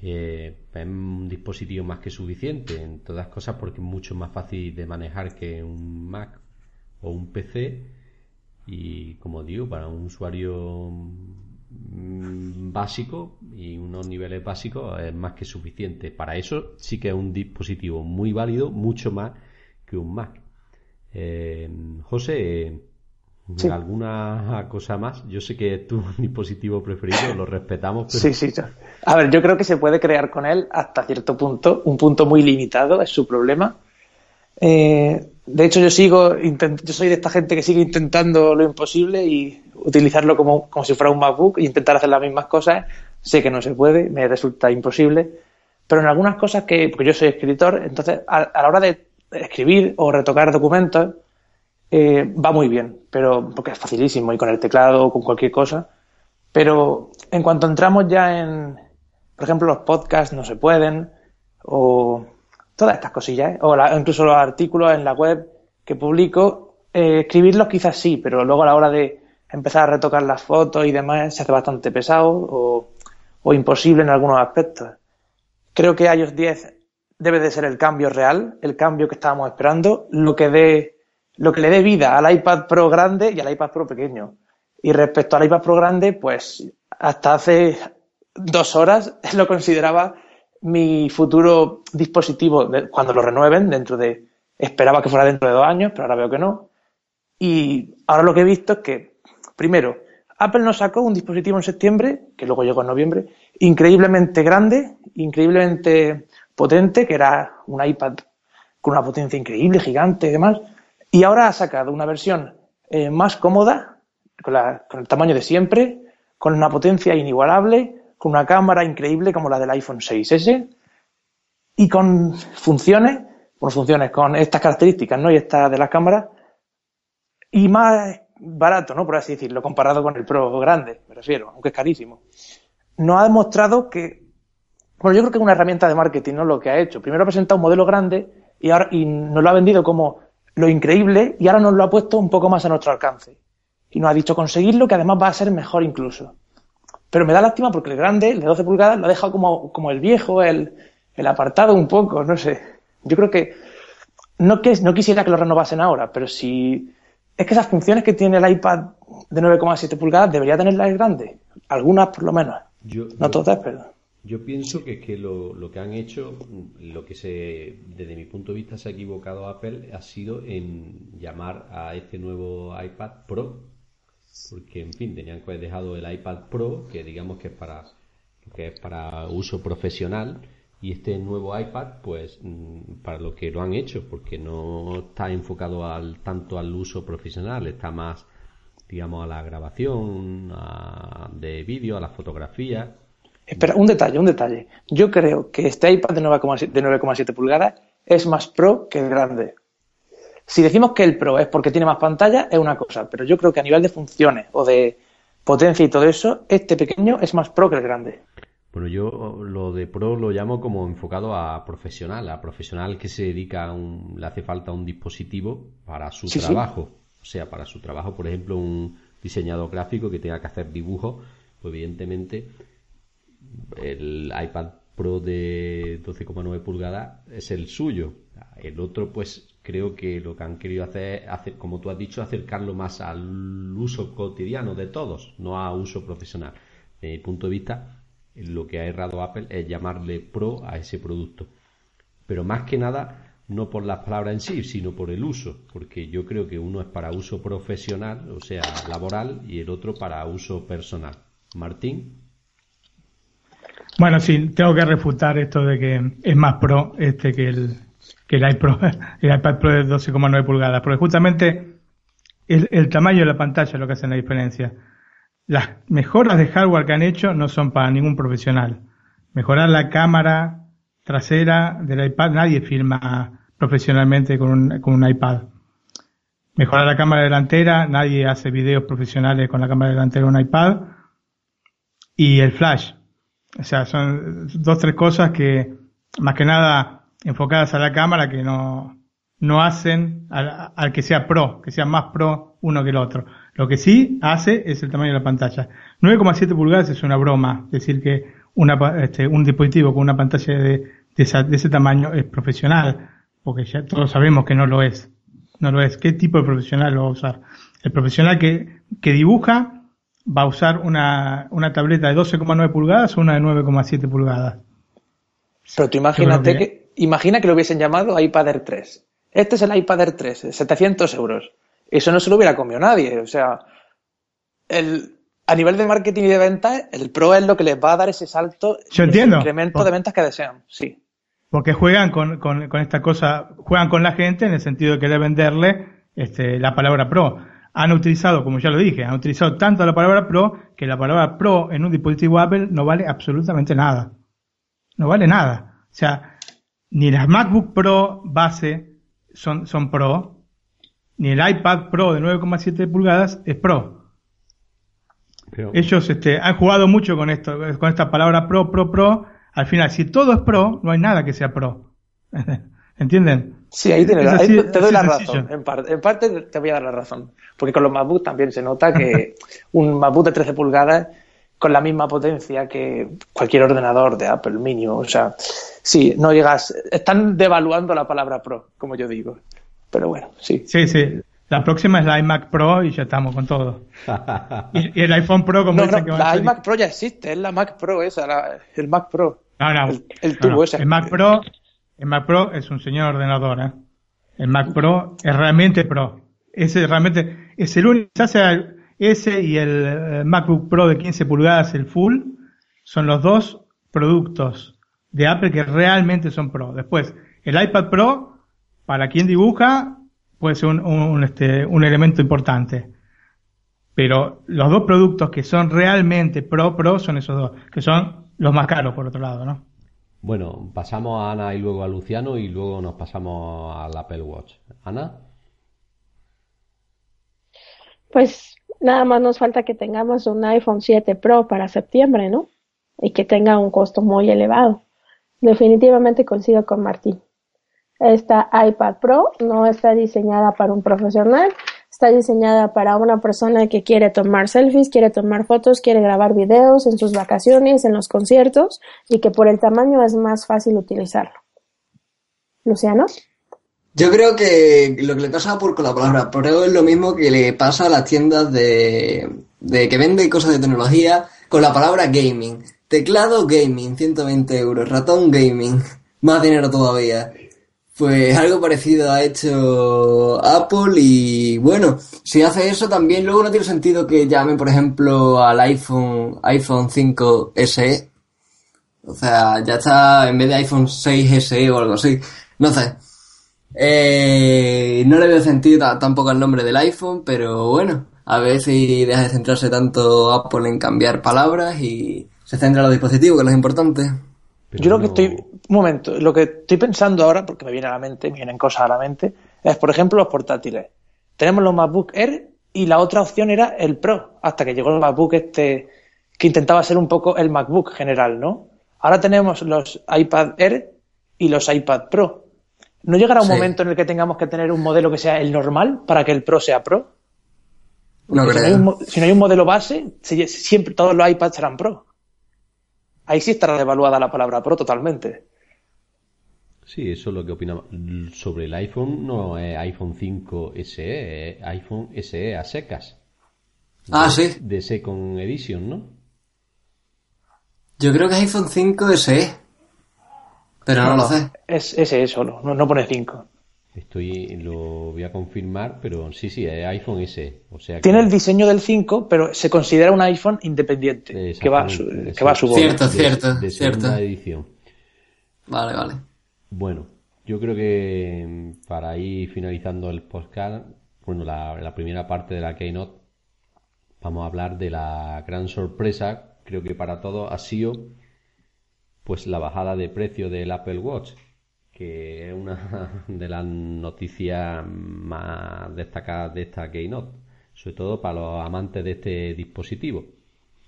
eh, es un dispositivo más que suficiente en todas cosas porque es mucho más fácil de manejar que un Mac o un PC y como digo para un usuario mm, básico y unos niveles básicos es más que suficiente para eso sí que es un dispositivo muy válido mucho más que un Mac eh, José ¿Alguna cosa más? Yo sé que es tu dispositivo preferido, lo respetamos. Pero... Sí, sí. A ver, yo creo que se puede crear con él hasta cierto punto, un punto muy limitado, es su problema. Eh, de hecho, yo sigo, yo soy de esta gente que sigue intentando lo imposible y utilizarlo como, como si fuera un MacBook e intentar hacer las mismas cosas. Sé que no se puede, me resulta imposible, pero en algunas cosas que, porque yo soy escritor, entonces a la hora de escribir o retocar documentos, eh, va muy bien, pero porque es facilísimo y con el teclado o con cualquier cosa. Pero en cuanto entramos ya en, por ejemplo, los podcasts no se pueden, o todas estas cosillas, ¿eh? o incluso los artículos en la web que publico, eh, escribirlos quizás sí, pero luego a la hora de empezar a retocar las fotos y demás se hace bastante pesado o, imposible en algunos aspectos. Creo que iOS 10 debe de ser el cambio real, el cambio que estábamos esperando, lo que dé lo que le dé vida al iPad Pro grande y al iPad Pro pequeño. Y respecto al iPad Pro grande, pues hasta hace dos horas lo consideraba mi futuro dispositivo cuando lo renueven, dentro de, esperaba que fuera dentro de dos años, pero ahora veo que no. Y ahora lo que he visto es que, primero, Apple nos sacó un dispositivo en septiembre, que luego llegó en noviembre, increíblemente grande, increíblemente potente, que era un iPad con una potencia increíble, gigante y demás, y ahora ha sacado una versión eh, más cómoda, con, el tamaño de siempre, con una potencia inigualable, con una cámara increíble como la del iPhone 6S y con funciones, con funciones con estas características, ¿no? Y estas de las cámaras y más barato, ¿no? Por así decirlo, comparado con el Pro grande, me refiero, aunque es carísimo. Nos ha demostrado que, bueno, yo creo que es una herramienta de marketing, ¿no? Lo que ha hecho. Primero ha presentado un modelo grande y ahora y nos lo ha vendido como lo increíble y ahora nos lo ha puesto un poco más a nuestro alcance. Y nos ha dicho conseguirlo que además va a ser mejor incluso. Pero me da lástima porque el grande, el de 12 pulgadas, lo ha dejado como, como el viejo, el, el apartado un poco, no sé. Yo creo que no, que no quisiera que lo renovasen ahora, pero si es que esas funciones que tiene el iPad de 9,7 pulgadas debería tenerlas el grande. Algunas por lo menos. no todas, pero. Yo pienso que, que lo, lo, que han hecho, lo que se, desde mi punto de vista se ha equivocado Apple, ha sido en llamar a este nuevo iPad Pro, porque en fin, tenían que haber dejado el iPad Pro, que digamos que es para, que es para uso profesional, y este nuevo iPad, pues mm, para lo que lo han hecho, porque no está enfocado al, tanto al uso profesional, está más, digamos, a la grabación de vídeo, a la fotografía Espera, un detalle, un detalle. Yo creo que este iPad de 9,7 pulgadas es más pro que el grande. Si decimos que el pro es porque tiene más pantalla, es una cosa, pero yo creo que a nivel de funciones o de potencia y todo eso, este pequeño es más pro que el grande. Bueno, yo lo de pro lo llamo como enfocado a profesional, a profesional que se dedica a un, le hace falta un dispositivo para su trabajo. O sea, para su trabajo, por ejemplo, un diseñador gráfico que tenga que hacer dibujos, pues evidentemente el iPad Pro de 12,9 pulgadas es el suyo. El otro, pues creo que lo que han querido hacer es, hacer, como tú has dicho, acercarlo más al uso cotidiano de todos, no a uso profesional. Desde mi punto de vista, lo que ha errado Apple es llamarle Pro a ese producto. Pero más que nada, no por las palabras en sí, sino por el uso, porque yo creo que uno es para uso profesional, o sea, laboral, y el otro para uso personal. Martín. Bueno, sí, tengo que refutar esto de que es más pro este que el, que el, iPad, el iPad Pro de 12,9 pulgadas, porque justamente el, el tamaño de la pantalla es lo que hace la diferencia. Las mejoras de hardware que han hecho no son para ningún profesional. Mejorar la cámara trasera del iPad, nadie filma profesionalmente con un, con un iPad. Mejorar la cámara delantera, nadie hace videos profesionales con la cámara delantera de un iPad. Y el flash, o sea, son dos, tres cosas que, más que nada, enfocadas a la cámara que no, no hacen al, al, que sea pro, que sea más pro uno que el otro. Lo que sí hace es el tamaño de la pantalla. 9,7 pulgadas es una broma. Es decir, que una, este, un dispositivo con una pantalla de, de, ese tamaño es profesional, porque ya todos sabemos que no lo es. No lo es. ¿Qué tipo de profesional lo va a usar? El profesional que, que dibuja va a usar una, una tableta de 12,9 pulgadas o una de 9,7 pulgadas. Pero tú imagínate que... imagina que lo hubiesen llamado iPad Air 3. Este es el iPad Air 3, 700 euros. Eso no se lo hubiera comido nadie. O sea, el, a nivel de marketing y de ventas, el Pro es lo que les va a dar ese salto, Yo entiendo. incremento de ventas que desean. Sí. Porque juegan con, con, con, esta cosa, juegan con la gente en el sentido de querer venderle este, la palabra Pro. Han utilizado, como ya lo dije, han utilizado tanto la palabra Pro que la palabra Pro en un dispositivo Apple no vale absolutamente nada. No vale nada. O sea, ni las MacBook Pro base son, son Pro, ni el iPad Pro de 9,7 pulgadas es Pro. Ellos este, han jugado mucho con esto, con esta palabra Pro, Pro, Pro. Al final, si todo es Pro, no hay nada que sea Pro. ¿Entienden? Sí, ahí, tienes, ahí te doy la razón. En parte, en parte te voy a dar la razón. Porque con los MacBook también se nota que un MacBook de 13 pulgadas con la misma potencia que cualquier ordenador de Apple mínimo. O sea, sí, no llegas. Están devaluando la palabra Pro, como yo digo. Pero bueno, sí. Sí, sí. La próxima es la iMac Pro y ya estamos con todo. y, el iPhone Pro, como no, que La iMac Pro ya existe, es la Mac Pro esa, el Mac Pro. No, no. El, tubo ese. El Mac Pro, el Mac Pro es un señor ordenador, ¿eh? El Mac Pro es realmente Pro. Ese realmente es el único, ese y el eh, MacBook Pro de 15 pulgadas, el full, son los dos productos de Apple que realmente son Pro. Después, el iPad Pro, para quien dibuja, puede ser un, este, un elemento importante. Pero los dos productos que son realmente pro pro son esos dos, que son los más caros por otro lado, ¿no? Bueno, pasamos a Ana y luego a Luciano y luego nos pasamos al Apple Watch. Ana. Pues nada más nos falta que tengamos un iPhone 7 Pro para septiembre, ¿no? Y que tenga un costo muy elevado. Definitivamente coincido con Martín. Esta iPad Pro no está diseñada para un profesional, está diseñada para una persona que quiere tomar selfies, quiere tomar fotos, quiere grabar videos en sus vacaciones, en los conciertos y que por el tamaño es más fácil utilizarlo. Luciano. Yo creo que lo que le pasa por con la palabra Pro es lo mismo que le pasa a las tiendas de, de que venden cosas de tecnología con la palabra gaming. Teclado gaming, 120 euros. Ratón gaming, más dinero todavía. Pues algo parecido ha hecho Apple y bueno, si hace eso también luego no tiene sentido que llamen por ejemplo al iPhone iPhone 5 SE. O sea, ya está en vez de iPhone 6 SE o algo así. No sé. Eh, no le veo sentido tampoco al nombre del iPhone, pero bueno, a ver si deja de centrarse tanto Apple en cambiar palabras y se centra en los dispositivos, que es lo importante. Yo lo que estoy, un momento, lo que estoy pensando ahora, porque me viene a la mente, me vienen cosas a la mente, es por ejemplo los portátiles. Tenemos los MacBook Air y la otra opción era el Pro, hasta que llegó el MacBook este, que intentaba ser un poco el MacBook general, ¿no? Ahora tenemos los iPad Air y los iPad Pro. ¿No llegará un momento en el que tengamos que tener un modelo que sea el normal para que el Pro sea Pro? No si, no hay un, si no hay un modelo base, siempre todos los iPads serán Pro ahí sí estará devaluada la palabra Pro totalmente. Sí, eso es lo que opina sobre el iPhone. No es iPhone 5 SE, es iPhone SE a secas. Ah, sí. De Second Edition, ¿no? Yo creo que es iPhone 5 SE. Pero no, lo sé. Es SE solo, no, no pone 5. Estoy, lo voy a confirmar, pero sí, sí, es iPhone S. O sea Tiene el diseño del 5, pero se considera un iPhone independiente, que va su, que va a su Cierto, cierto, de, cierto. edición. Vale, vale. Bueno, yo creo que mm, para ir finalizando el podcast, bueno, la, la primera parte de la Keynote, vamos a hablar de la gran sorpresa, creo que para todos ha sido pues la bajada de precio del Apple Watch que es una de las noticias más destacadas de esta Keynote, sobre todo para los amantes de este dispositivo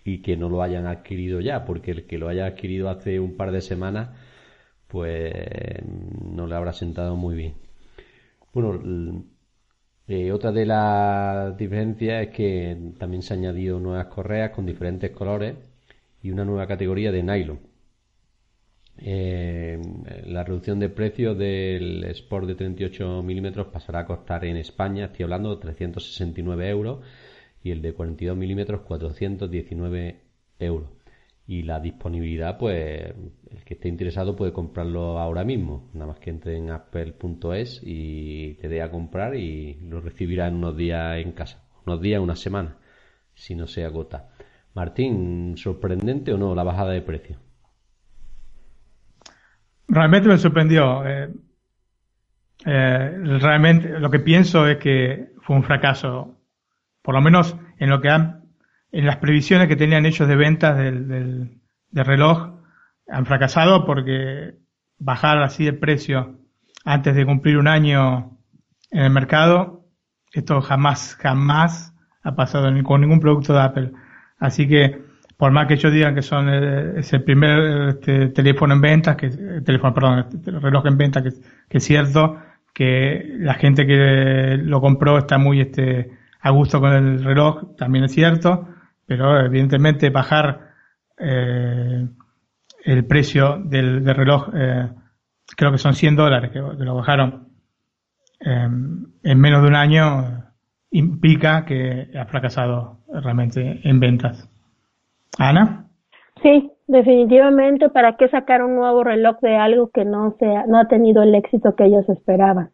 y que no lo hayan adquirido ya, porque el que lo haya adquirido hace un par de semanas, pues no le habrá sentado muy bien. Bueno, eh, otra de las diferencias es que también se han añadido nuevas correas con diferentes colores y una nueva categoría de nylon. Eh, la reducción de precio del Sport de 38 milímetros pasará a costar en España, estoy hablando, 369 euros y el de 42 milímetros 419 euros. Y la disponibilidad, pues el que esté interesado puede comprarlo ahora mismo, nada más que entre en apple.es y te dé a comprar y lo recibirá en unos días en casa, unos días, una semana, si no se agota. Martín, ¿sorprendente o no la bajada de precio? Realmente me sorprendió. Eh, eh, realmente lo que pienso es que fue un fracaso, por lo menos en lo que han, en las previsiones que tenían ellos de ventas del, del, reloj, han fracasado porque bajar así el precio antes de cumplir un año en el mercado, esto jamás, jamás ha pasado con ningún producto de Apple. Así que por más que ellos digan que son el, es el primer este, teléfono en venta, que teléfono, perdón, este, reloj en venta, que, es cierto que la gente que lo compró está muy este, a gusto con el reloj, también es cierto, pero evidentemente bajar eh, el precio del, reloj, eh, creo que son 100 dólares que, lo bajaron eh, en menos de un año, implica que ha fracasado realmente en ventas. Ana. Sí, definitivamente, ¿para qué sacar un nuevo reloj de algo que no, sea, no ha tenido el éxito que ellos esperaban?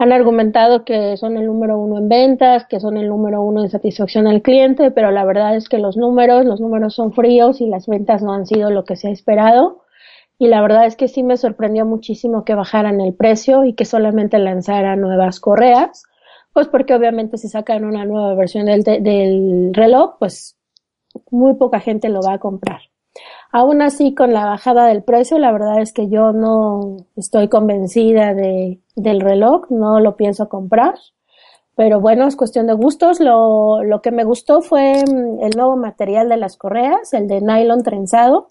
Han argumentado que son el número uno en ventas, que son el número uno en satisfacción al cliente, pero la verdad es que los números, los números son fríos y las ventas no han sido lo que se ha esperado. Y la verdad es que sí me sorprendió muchísimo que bajaran el precio y que solamente lanzaran nuevas correas, pues porque obviamente si sacan una nueva versión del, del reloj, pues muy poca gente lo va a comprar. Aún así, con la bajada del precio, la verdad es que yo no estoy convencida de, del reloj, no lo pienso comprar. Pero bueno, es cuestión de gustos. Lo, que me gustó fue mm, el nuevo material de las correas, el de nylon trenzado,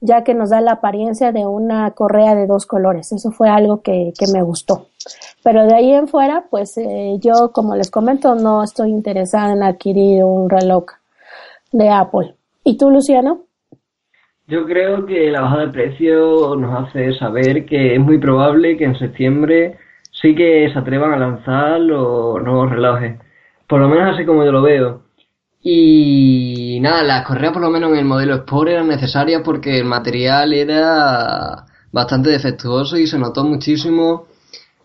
ya que nos da la apariencia de una correa de dos colores. Eso fue algo que, que me gustó. Pero de ahí en fuera, pues eh, yo, como les comento, no estoy interesada en adquirir un reloj de Apple. ¿Y tú, Luciano? Yo creo que la bajada de precio nos hace saber que es muy probable que en septiembre sí que se atrevan a lanzar los nuevos relojes. Por lo menos así como yo lo veo. Y nada, las correas por lo menos en el modelo Sport eran necesarias porque el material era bastante defectuoso y se notó muchísimo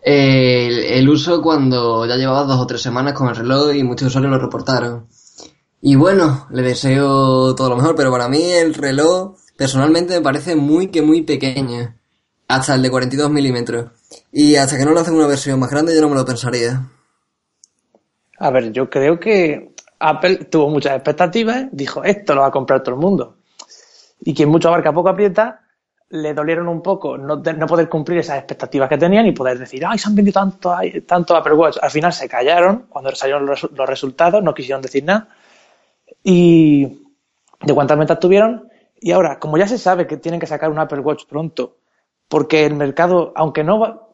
el, el uso cuando ya llevaba dos o tres semanas con el reloj y muchos usuarios lo reportaron. Y bueno, le deseo todo lo mejor, pero para mí el reloj personalmente me parece muy que muy pequeño. Hasta el de 42 milímetros. Y hasta que no lo hacen una versión más grande yo no me lo pensaría. A ver, yo creo que Apple tuvo muchas expectativas, dijo, esto lo va a comprar todo el mundo. Y quien mucho abarca poco aprieta, le dolieron un poco no, no poder cumplir esas expectativas que tenían y poder decir, ay, se han vendido tanto, tanto Apple Watch. Al final se callaron cuando salieron los, los resultados, no quisieron decir nada y de cuántas ventas tuvieron. Y ahora, como ya se sabe que tienen que sacar un Apple Watch pronto, porque el mercado, aunque no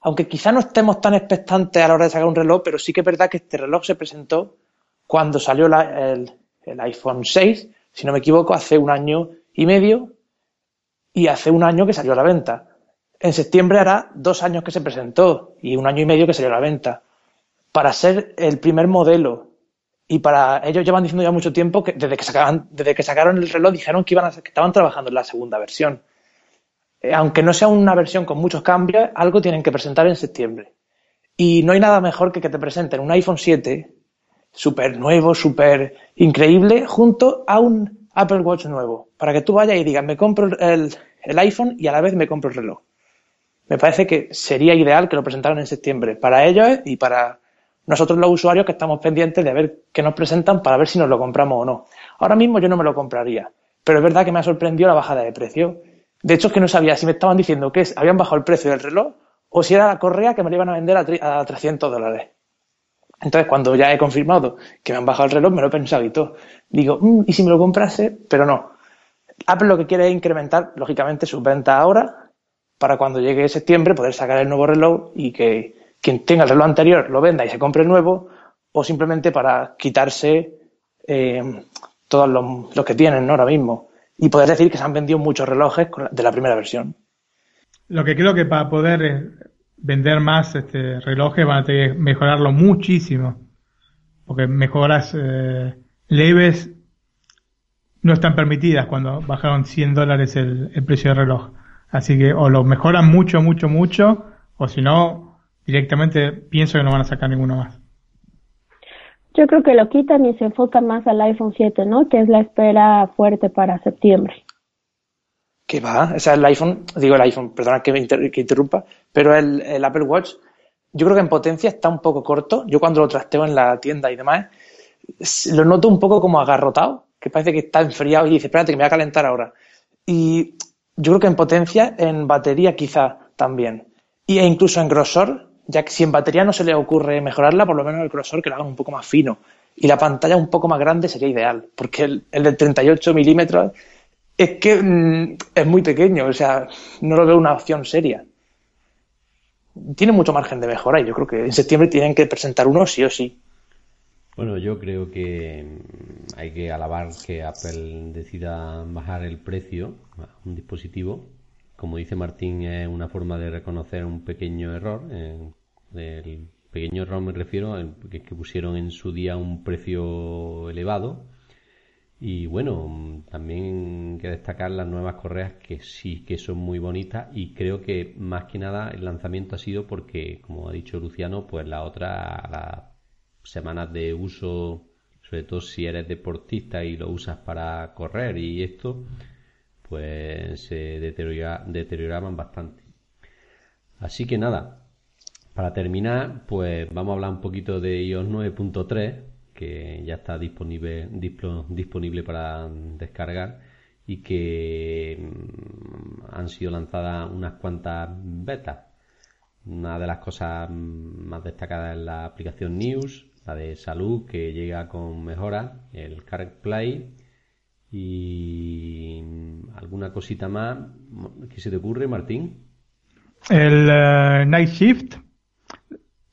aunque quizá no estemos tan expectantes a la hora de sacar un reloj, pero sí que es verdad que este reloj se presentó cuando salió el, el, iPhone 6, si no me equivoco, hace un año y medio, y hace un año que salió a la venta. En septiembre hará dos años que se presentó y un año y medio que salió a la venta. Para ser el primer modelo y para ellos llevan diciendo ya mucho tiempo que desde que sacaron, desde que sacaron el reloj dijeron que iban a, que estaban trabajando en la segunda versión. Eh, aunque no sea una versión con muchos cambios, algo tienen que presentar en septiembre. Y no hay nada mejor que que te presenten un iPhone 7 súper nuevo, súper increíble, junto a un Apple Watch nuevo, para que tú vayas y digas, me compro el, el iPhone y a la vez me compro el reloj. Me parece que sería ideal que lo presentaran en septiembre, para ellos y para nosotros los usuarios que estamos pendientes de ver qué nos presentan para ver si nos lo compramos o no. Ahora mismo yo no me lo compraría, pero es verdad que me ha sorprendido la bajada de precio. De hecho, es que no sabía si me estaban diciendo que habían bajado el precio del reloj o si era la correa que me lo iban a vender a, 300 dólares. Entonces, cuando ya he confirmado que me han bajado el reloj, me lo he pensado y todo. Digo, mm, ¿y si me lo comprase? Pero no. Apple lo que quiere es incrementar, lógicamente, sus ventas ahora para cuando llegue septiembre poder sacar el nuevo reloj y que quien tenga el reloj anterior lo venda y se compre el nuevo, o simplemente para quitarse eh, todos los, que tienen ahora mismo. y poder decir que se han vendido muchos relojes de la primera versión. Lo que creo que para poder eh, vender más este relojes van a tener que mejorarlo muchísimo. Porque mejoras eh, leves no están permitidas cuando bajaron 100 dólares el, el precio del reloj. Así que o lo mejoran mucho, mucho, mucho, o si no, directamente pienso que no van a sacar ninguno más. Yo creo que lo quitan y se enfocan más al iPhone 7, ¿no? Que es la espera fuerte para septiembre. ¿Qué va? O sea, el iPhone, digo el iPhone, perdona que me interrumpa, pero el, el, Apple Watch, yo creo que en potencia está un poco corto. Yo cuando lo trasteo en la tienda y demás, lo noto un poco como agarrotado, que parece que está enfriado y dice, espérate, que me voy a calentar ahora. Y yo creo que en potencia, en batería quizá también. Y e incluso en grosor, ya que si en batería no se le ocurre mejorarla, por lo menos el grosor que lo hagan un poco más fino. Y la pantalla un poco más grande sería ideal, porque el, el de 38 milímetros es que mm, es muy pequeño, o sea, no lo veo una opción seria. Tiene mucho margen de mejora y yo creo que en septiembre tienen que presentar uno sí o sí. Bueno, yo creo que mm, hay que alabar que Apple decida bajar el precio a un dispositivo. Como dice Martín, es una forma de reconocer un pequeño error. El pequeño error me refiero a que pusieron en su día un precio elevado. Y bueno, también hay que destacar las nuevas correas que sí que son muy bonitas y creo que más que nada el lanzamiento ha sido porque, como ha dicho Luciano, pues la otra, la semanas de uso, sobre todo si eres deportista y lo usas para correr y esto, pues se deterioraban bastante. Así que nada, para terminar, pues vamos a hablar un poquito de iOS 9.3, que ya está disponible, disponible para descargar y que mm, han sido lanzadas unas cuantas betas. Una de las cosas más destacadas es la aplicación News, la de salud que llega con mejora, el Play y alguna cosita más que se te ocurre, Martín. El eh, Night Shift.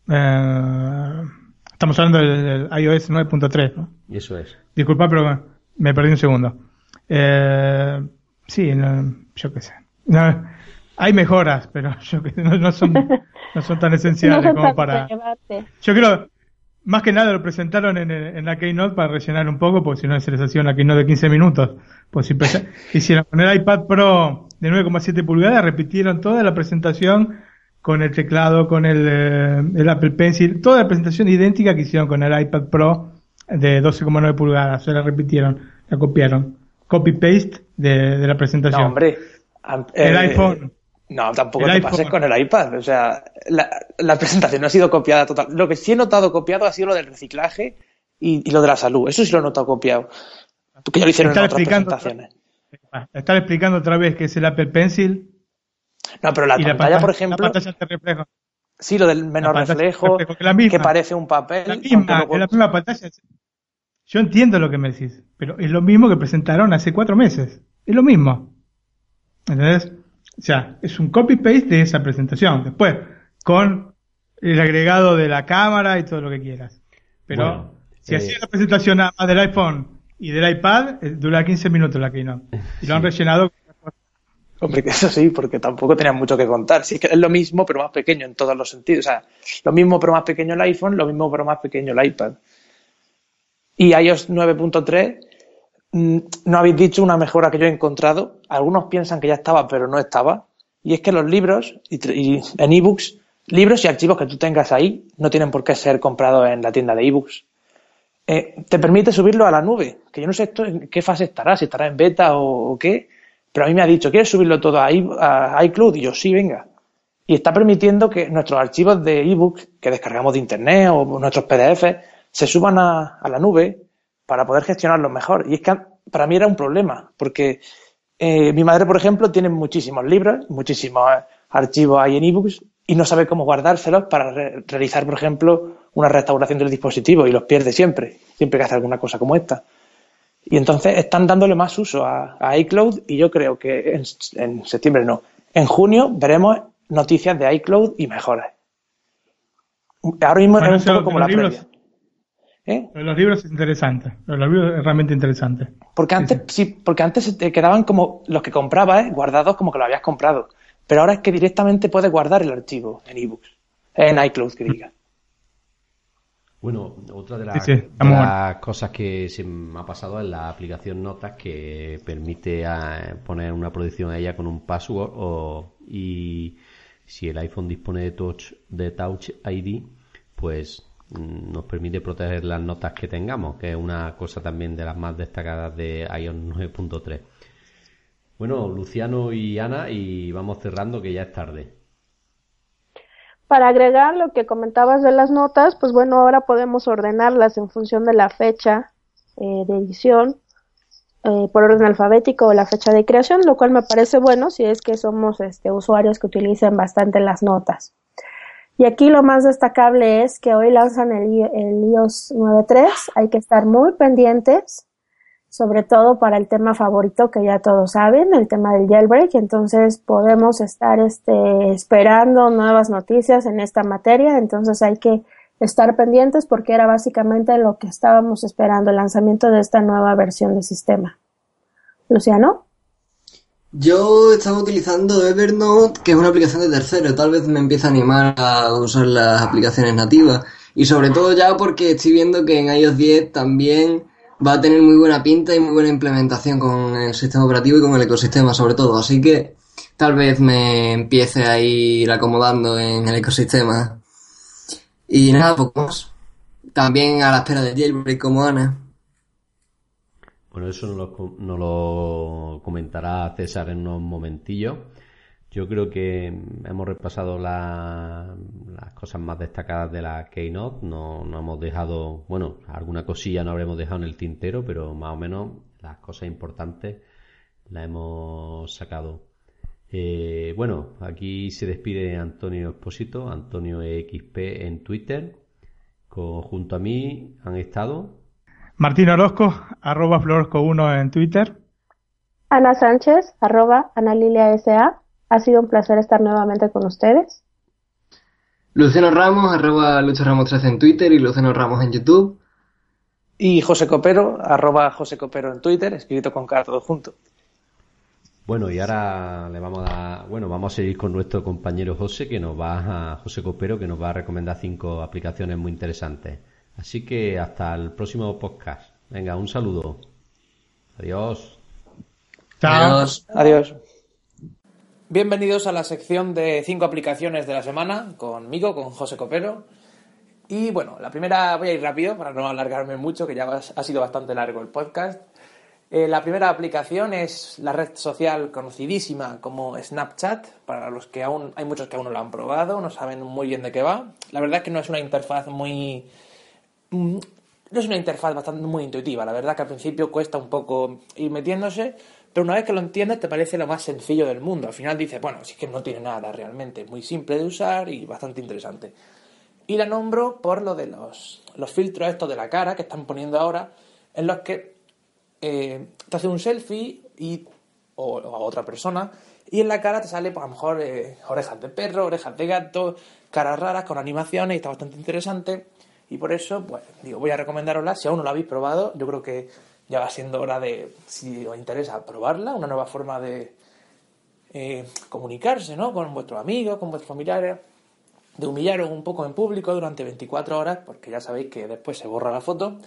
Eh, estamos hablando del, iOS 9.3, ¿no? Eso es. Disculpa, pero me perdí un segundo. Eh, sí, yo qué sé. hay mejoras, pero yo que no, son, no son tan esenciales como para. Yo creo, más que nada lo presentaron en, en, la Keynote para rellenar un poco, porque si no se les hacía una Keynote de 15 minutos. Pues si hicieron con el iPad Pro de 9,7 pulgadas, repitieron toda la presentación con el teclado, con el, eh, el, Apple Pencil, toda la presentación idéntica que hicieron con el iPad Pro de 12,9 pulgadas. Se la repitieron, la copiaron. Copy-paste de, de, la presentación. No, hombre. el eh, iPhone no, tampoco te pases con el iPad. O sea, la, presentación no ha sido copiada total. Lo que sí he notado copiado ha sido lo del reciclaje y, lo de la salud. Eso sí lo he notado copiado. Que ya lo hicieron en otras presentaciones. Estar explicando otra vez que es el Apple Pencil. No, pero la, pantalla, por ejemplo. Sí, lo del menos reflejo, que, parece un papel. La misma, la misma pantalla. Yo entiendo lo que me decís, pero es lo mismo que presentaron hace cuatro meses. Es lo mismo. ¿Entendés? O sea, es un copy-paste de esa presentación. Después, con el agregado de la cámara y todo lo que quieras. Pero si hacía la presentación nada más del iPhone y del iPad, eh, dura 15 minutos la Keynote. Y lo han rellenado. Hombre, que eso sí, porque tampoco tenían mucho que contar. Sí, que es lo mismo, pero más pequeño en todos los sentidos. O sea, lo mismo, pero más pequeño el iPhone, lo mismo, pero más pequeño el iPad. Y iOS 9.3 Mm, no habéis dicho una mejora que yo he encontrado. Algunos piensan que ya estaba, pero no estaba. Y es que los libros, y, en ebooks, libros y archivos que tú tengas ahí no tienen por qué ser comprados en la tienda de ebooks. Eh, te permite subirlo a la nube, que yo no sé esto en qué fase estará, si estará en beta o, qué, pero a mí me ha dicho, ¿quieres subirlo todo a, iCloud? Y yo, sí, venga. Y está permitiendo que nuestros archivos de ebooks que descargamos de internet o nuestros PDF se suban a, la nube para poder gestionarlo mejor. Y es que para mí era un problema, porque eh, mi madre, por ejemplo, tiene muchísimos libros, muchísimos archivos ahí en ebooks y no sabe cómo guardárselos para realizar, por ejemplo, una restauración del dispositivo y los pierde siempre, siempre que hace alguna cosa como esta. Y entonces están dándole más uso a, iCloud y yo creo que en, septiembre no. En junio veremos noticias de iCloud y mejoras. Ahora mismo es un poco como la previa. ¿Eh? Los libros es interesante. Los libros es realmente interesante. Porque antes, sí, porque antes te quedaban como los que comprabas, ¿eh? guardados como que lo habías comprado. Pero ahora es que directamente puedes guardar el archivo en ebooks. En iCloud, que diga. Bueno, otra de, las, Sí, sí, de estamos las cosas que se me ha pasado es la aplicación Notas que permite poner una proyección a ella con un password o, y si el iPhone dispone de Touch, de Touch ID, pues mm, nos permite proteger las notas que tengamos, que es una cosa también de las más destacadas de iOS 9.3. Bueno, Luciano y Ana, y vamos cerrando que ya es tarde. Para agregar lo que comentabas de las notas, pues bueno, ahora podemos ordenarlas en función de la fecha eh, de edición, eh, por orden alfabético o la fecha de creación, lo cual me parece bueno si es que somos este, usuarios que utilicen bastante las notas. Y aquí lo más destacable es que hoy lanzan el, el iOS 9.3, hay que estar muy pendientes, sobre todo para el tema favorito que ya todos saben, el tema del jailbreak, entonces podemos estar este, esperando nuevas noticias en esta materia, entonces hay que estar pendientes porque era básicamente lo que estábamos esperando, el lanzamiento de esta nueva versión del sistema. Luciano. Yo estaba utilizando Evernote, que es una aplicación de tercero. Tal vez me empiece a animar a usar las aplicaciones nativas. Y sobre todo ya porque estoy viendo que en iOS 10 también va a tener muy buena pinta y muy buena implementación con el sistema operativo y con el ecosistema sobre todo. Así que tal vez me empiece a ir acomodando en el ecosistema. Y nada, poco más. También a la espera del jailbreak como Ana. Bueno, eso nos lo, nos lo comentará César en unos momentillos. Yo creo que hemos repasado la- las cosas más destacadas de la Keynote. No, no hemos dejado, bueno, alguna cosilla no habremos dejado en el tintero, pero más o menos las cosas importantes las hemos sacado. Eh, bueno, aquí se despide Antonio Expósito, Antonio XP en Twitter. Co- junto a mí han estado Martín Orozco, arroba Florosco1 en Twitter. Ana Sánchez, arroba Ana Lilia S.A. Ha sido un placer estar nuevamente con ustedes. Luciano Ramos, arroba Lucho Ramos 13 en Twitter y Luciano Ramos en YouTube. Y José Copero, arroba José Copero en Twitter, escrito con K todo junto. Bueno, y ahora le vamos a dar, bueno, vamos a seguir con nuestro compañero José, que nos va a, José Copero, que nos va a recomendar cinco aplicaciones muy interesantes. Así que hasta el próximo podcast. Venga, un saludo. Adiós. Chao. Adiós. Adiós. Bienvenidos a la sección de cinco aplicaciones de la semana conmigo, con José Copero. Y bueno, la primera voy a ir rápido para no alargarme mucho, que ya ha sido bastante largo el podcast. Eh, la primera aplicación es la red social conocidísima como Snapchat, para los que aún hay muchos que aún no lo han probado, no saben muy bien de qué va. La verdad es que no es una interfaz muy Mm, no es una interfaz bastante muy intuitiva. La verdad que al principio cuesta un poco ir metiéndose, pero una vez que lo entiendes te parece lo más sencillo del mundo. Al final dices, bueno, sí que no tiene nada realmente, es muy simple de usar y bastante interesante. Y la nombro por lo de los, los filtros estos de la cara que están poniendo ahora, en los que eh, te hace un selfie y, o, o a otra persona y en la cara te sale, pues, a lo mejor, eh, orejas de perro, orejas de gato, caras raras con animaciones y está bastante interesante. Y por eso, pues, digo, voy a recomendarosla. Si aún no la habéis probado, yo creo que ya va siendo hora de, si os interesa, probarla. Una nueva forma de eh, comunicarse, ¿no? Con vuestros amigos, con vuestros familiares. De humillaros un poco en público durante 24 horas, porque ya sabéis que después se borra la foto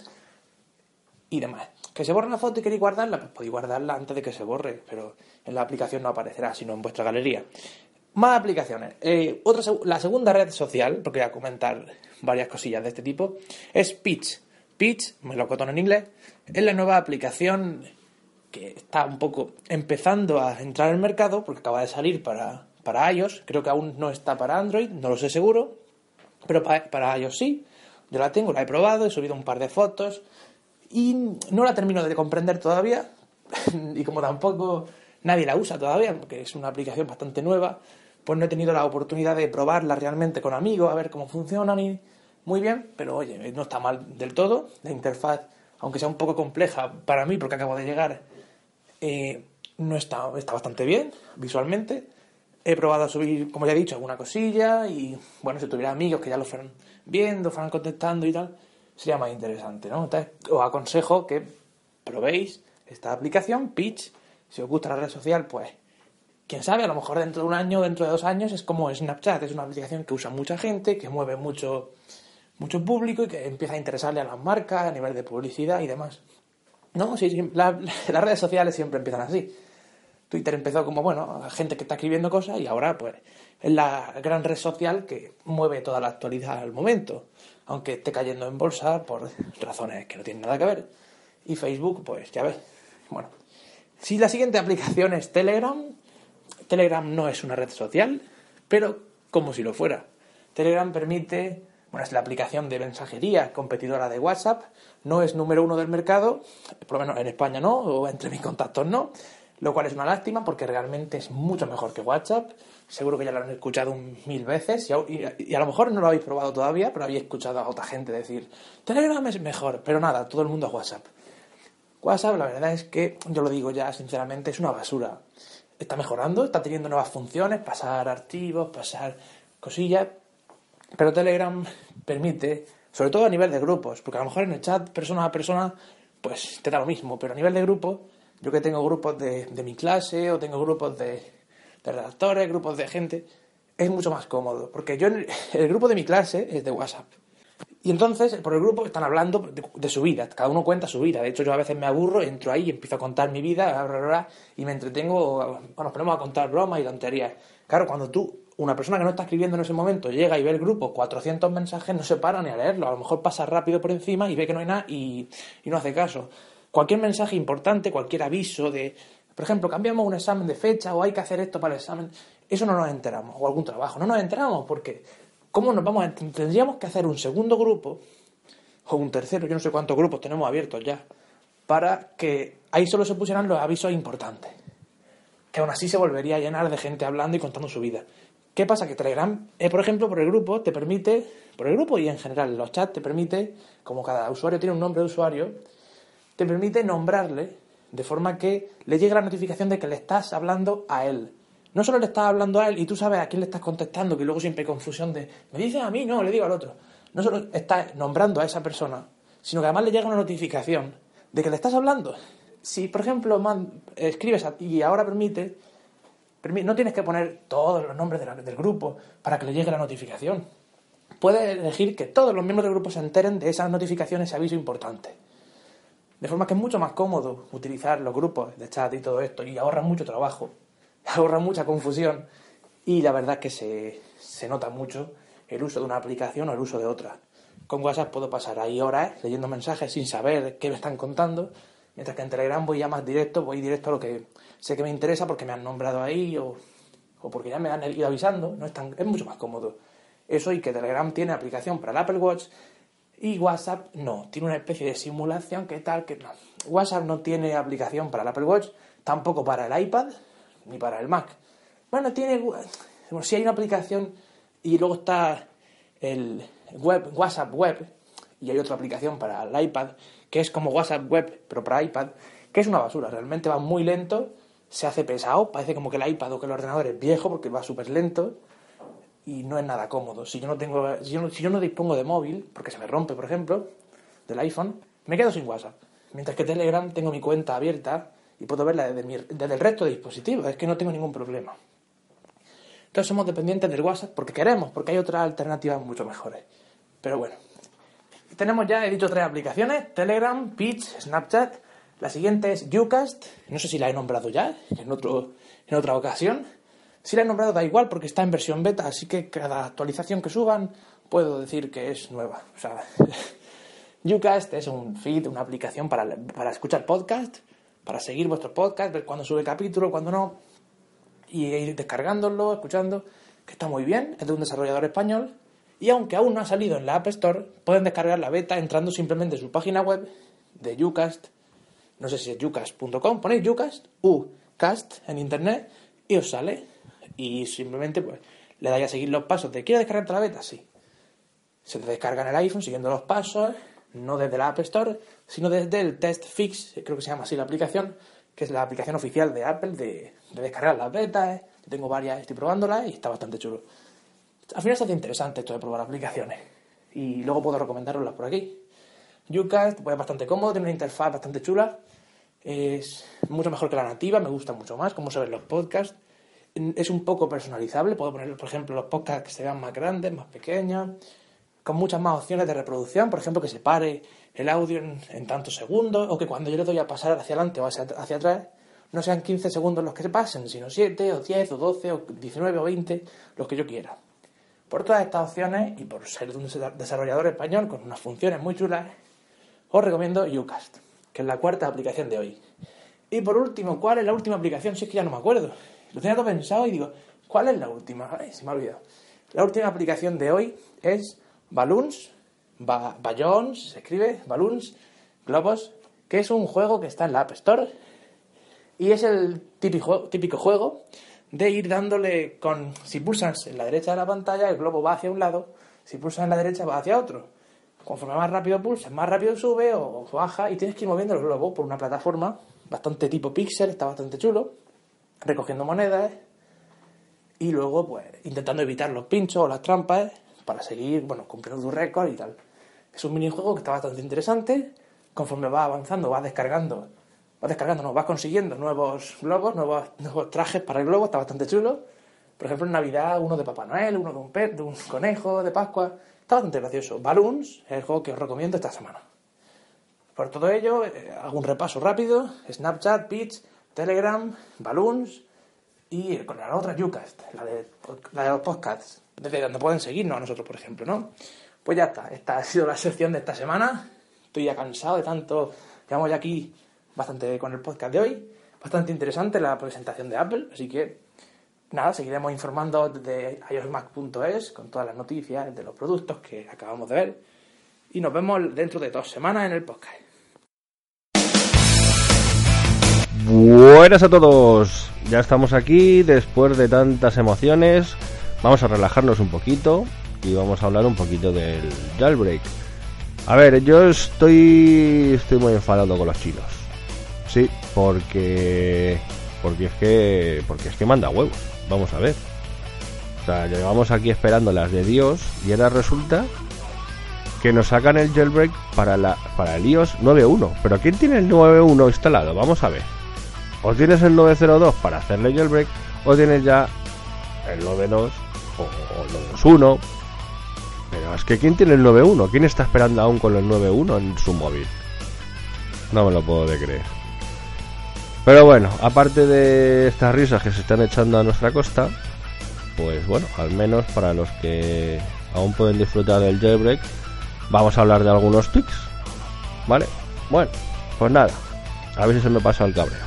y demás. Que se borra la foto y queréis guardarla, pues podéis guardarla antes de que se borre, pero en la aplicación no aparecerá, sino en vuestra galería. Más aplicaciones. Eh, otra, la segunda red social, porque voy a comentar varias cosillas de este tipo, es Pitch. Pitch, melocotón en inglés, es la nueva aplicación que está un poco empezando a entrar al mercado, porque acaba de salir para, para iOS, creo que aún no está para Android, no lo sé seguro, pero pa- para iOS sí. Yo la tengo, la he probado, he subido un par de fotos y no la termino de comprender todavía. y como tampoco nadie la usa todavía, porque es una aplicación bastante nueva, pues no he tenido la oportunidad de probarla realmente con amigos, a ver cómo funcionan y muy bien, pero oye, no está mal del todo. La interfaz, aunque sea un poco compleja para mí, porque acabo de llegar, eh, no está, está bastante bien visualmente. He probado a subir, como ya he dicho, alguna cosilla y bueno, si tuviera amigos que ya lo fueran viendo, fueran contestando y tal, sería más interesante, ¿no? Entonces, os aconsejo que probéis esta aplicación, Pitch. Si os gusta la red social, pues, quién sabe, a lo mejor dentro de un año, dentro de dos años, es como Snapchat, es una aplicación que usa mucha gente, que mueve mucho, mucho público y que empieza a interesarle a las marcas a nivel de publicidad y demás. No, sí, sí, la- las redes sociales siempre empiezan así. Twitter empezó como, bueno, gente que está escribiendo cosas y ahora, pues, es la gran red social que mueve toda la actualidad al momento, aunque esté cayendo en bolsa por razones que no tienen nada que ver. Y Facebook, pues, ya ves. Bueno, si la siguiente aplicación es Telegram, Telegram no es una red social, pero como si lo fuera. Telegram permite, bueno, es la aplicación de mensajería competidora de WhatsApp, no es número uno del mercado, por lo menos en España no, o entre mis contactos no, lo cual es una lástima porque realmente es mucho mejor que WhatsApp. Seguro que ya lo han escuchado mil veces y a, y- y a lo mejor no lo habéis probado todavía, pero habéis escuchado a otra gente decir, Telegram es mejor, pero nada, todo el mundo a WhatsApp. WhatsApp, la verdad es que, yo lo digo ya sinceramente, es una basura. Está mejorando, está teniendo nuevas funciones, pasar archivos, pasar cosillas, pero Telegram permite, sobre todo a nivel de grupos, porque a lo mejor en el chat persona a persona, pues te da lo mismo, pero a nivel de grupo, yo que tengo grupos de, de mi clase o tengo grupos de, de redactores, grupos de gente, es mucho más cómodo, porque yo el, grupo de mi clase es de WhatsApp. Y entonces, por el grupo están hablando de, su vida, cada uno cuenta su vida. De hecho, yo a veces me aburro, entro ahí y empiezo a contar mi vida, bla, bla, bla, y me entretengo, bueno, nos ponemos a contar bromas y tonterías. Claro, cuando tú, una persona que no está escribiendo en ese momento, llega y ve el grupo, 400 mensajes, no se para ni a leerlo. A lo mejor pasa rápido por encima y ve que no hay nada y, no hace caso. Cualquier mensaje importante, cualquier aviso de, por ejemplo, cambiamos un examen de fecha o hay que hacer esto para el examen, eso no nos enteramos, o algún trabajo, no nos enteramos porque ¿cómo nos vamos a tendríamos que hacer un segundo grupo o un tercero, yo no sé cuántos grupos tenemos abiertos ya, para que ahí solo se pusieran los avisos importantes. Que aún así se volvería a llenar de gente hablando y contando su vida. ¿Qué pasa? Que Telegram, eh, por ejemplo, por el grupo, te permite, por el grupo y en general los chats, te permite, como cada usuario tiene un nombre de usuario, te permite nombrarle de forma que le llegue la notificación de que le estás hablando a él. No solo le estás hablando a él y tú sabes a quién le estás contestando, que luego siempre hay confusión de, me dices a mí, no, le digo al otro. No solo estás nombrando a esa persona, sino que además le llega una notificación de que le estás hablando. Si, por ejemplo, escribes a- y ahora permite, permi- no tienes que poner todos los nombres del grupo para que le llegue la notificación. Puedes elegir que todos los miembros del grupo se enteren de esa notificación, ese aviso importante. De forma que es mucho más cómodo utilizar los grupos de chat y todo esto y ahorra mucho trabajo, ahorra mucha confusión y la verdad es que se, se nota mucho el uso de una aplicación o el uso de otra. Con WhatsApp puedo pasar ahí horas leyendo mensajes sin saber qué me están contando, mientras que en Telegram voy ya más directo, voy directo a lo que sé que me interesa porque me han nombrado ahí o, o porque ya me han ido avisando, no es, tan, es mucho más cómodo. Eso y que Telegram tiene aplicación para el Apple Watch y WhatsApp no, tiene una especie de simulación que tal, que no. WhatsApp no tiene aplicación para el Apple Watch, tampoco para el iPad, ni para el Mac. Bueno, tiene, bueno, sí hay una aplicación y luego está el web, WhatsApp Web, y hay otra aplicación para el iPad, que es como WhatsApp Web, pero para iPad, que es una basura, realmente va muy lento, se hace pesado, parece como que el iPad o que el ordenador es viejo porque va súper lento, y no es nada cómodo. Si yo no tengo, si yo no, si yo no dispongo de móvil, porque se me rompe, por ejemplo, del iPhone, me quedo sin WhatsApp. Mientras que Telegram tengo mi cuenta abierta y puedo verla desde, mi- desde el resto de dispositivos. Es que no tengo ningún problema. Entonces somos dependientes del WhatsApp porque queremos, porque hay otras alternativas mucho mejores. Pero bueno, tenemos ya, he dicho, tres aplicaciones: Telegram, Pitch, Snapchat. La siguiente es Ucast. No sé si la he nombrado ya, en, otro, en otra ocasión. Si la he nombrado da igual porque está en versión beta, así que cada actualización que suban puedo decir que es nueva. O sea, Ucast es un feed, una aplicación para, para escuchar podcast, para seguir vuestros podcasts, ver cuándo sube capítulo, cuándo no, y ir descargándolo, escuchando, que está muy bien, es de un desarrollador español, y aunque aún no ha salido en la App Store, pueden descargar la beta entrando simplemente en su página web de Ucast, no sé si es ucast.com, ponéis Ucast, Ucast en internet, y os sale, y simplemente pues le dais a seguir los pasos de ¿quieres descargarte la beta? Sí. Se descarga en el iPhone siguiendo los pasos, no desde la App Store, sino desde el Test Fix, creo que se llama así la aplicación, que es la aplicación oficial de Apple de, de descargar las betas. Yo tengo varias, estoy probándolas y está bastante chulo. Al final se hace interesante esto de probar aplicaciones. Y luego puedo recomendaroslas por aquí. Ucast, pues es bastante cómodo, tiene una interfaz bastante chula. Es mucho mejor que la nativa, me gusta mucho más cómo se ven los podcasts. Es un poco personalizable, puedo poner, por ejemplo, los podcasts que se vean más grandes, más pequeños, con muchas más opciones de reproducción, por ejemplo, que se pare el audio en, tantos segundos, o que cuando yo le doy a pasar hacia adelante o hacia, hacia atrás, no sean 15 segundos los que se pasen, sino 7 o 10 o 12 o 19 o 20, los que yo quiera. Por todas estas opciones y por ser un desarrollador español con unas funciones muy chulas, os recomiendo Ucast, que es la cuarta aplicación de hoy. Y por último, ¿cuál es la última aplicación? Si es que ya no me acuerdo. Lo tenía todo pensado y digo, ¿cuál es la última? Ay, se me ha olvidado. La última aplicación de hoy es Balloons, ba se escribe, Balloons, Globos, que es un juego que está en la App Store y es el típico juego de ir dándole con, si pulsas en la derecha de la pantalla, el globo va hacia un lado, si pulsas en la derecha va hacia otro. Conforme más rápido pulsas, más rápido sube o baja y tienes que ir moviendo el globo por una plataforma bastante tipo pixel, está bastante chulo, recogiendo monedas y luego pues intentando evitar los pinchos o las trampas para seguir, bueno, cumpliendo tu récord y tal. Es un minijuego que está bastante interesante, conforme va avanzando, va descargando vas descargando, no, vas consiguiendo nuevos globos, nuevos, trajes para el globo, está bastante chulo. Por ejemplo, en Navidad uno de Papá Noel, uno de un pet, de un conejo, de Pascua. Está bastante gracioso. Balloons es el juego que os recomiendo esta semana. Por todo ello, eh, un repaso rápido. Snapchat, Pitch, Telegram, Balloons y con la otra Ucast, la de, la de los podcasts, desde donde pueden seguirnos a nosotros, por ejemplo, ¿no? Pues ya está, esta ha sido la sección de esta semana. Estoy ya cansado de tanto. Llevamos ya aquí bastante con el podcast de hoy. Bastante interesante la presentación de Apple, así que nada, seguiremos informando de iosmac.es con todas las noticias de los productos que acabamos de ver. Y nos vemos dentro de dos semanas en el podcast. Buenas a todos, ya estamos aquí después de tantas emociones. Vamos a relajarnos un poquito y vamos a hablar un poquito del jailbreak. A ver, yo estoy estoy muy enfadado con los chinos. Sí, porque porque es que porque es que manda huevos. Vamos a ver. O sea, llevamos aquí esperando las de Dios y ahora resulta que nos sacan el jailbreak para la para el iOS 9.1. Pero ¿quién tiene el 9.1 instalado? Vamos a ver. O tienes el 9.02 para hacerle jailbreak o tienes ya el 9.2 o, el 9.1. Pero es que ¿quién tiene el 9.1? ¿Quién está esperando aún con el 9.1 en su móvil? No me lo puedo de creer. Pero bueno, aparte de estas risas que se están echando a nuestra costa, pues bueno, al menos para los que aún pueden disfrutar del jailbreak, vamos a hablar de algunos tweaks. ¿Vale? Bueno, pues nada, a ver si se me pasa el cabreo.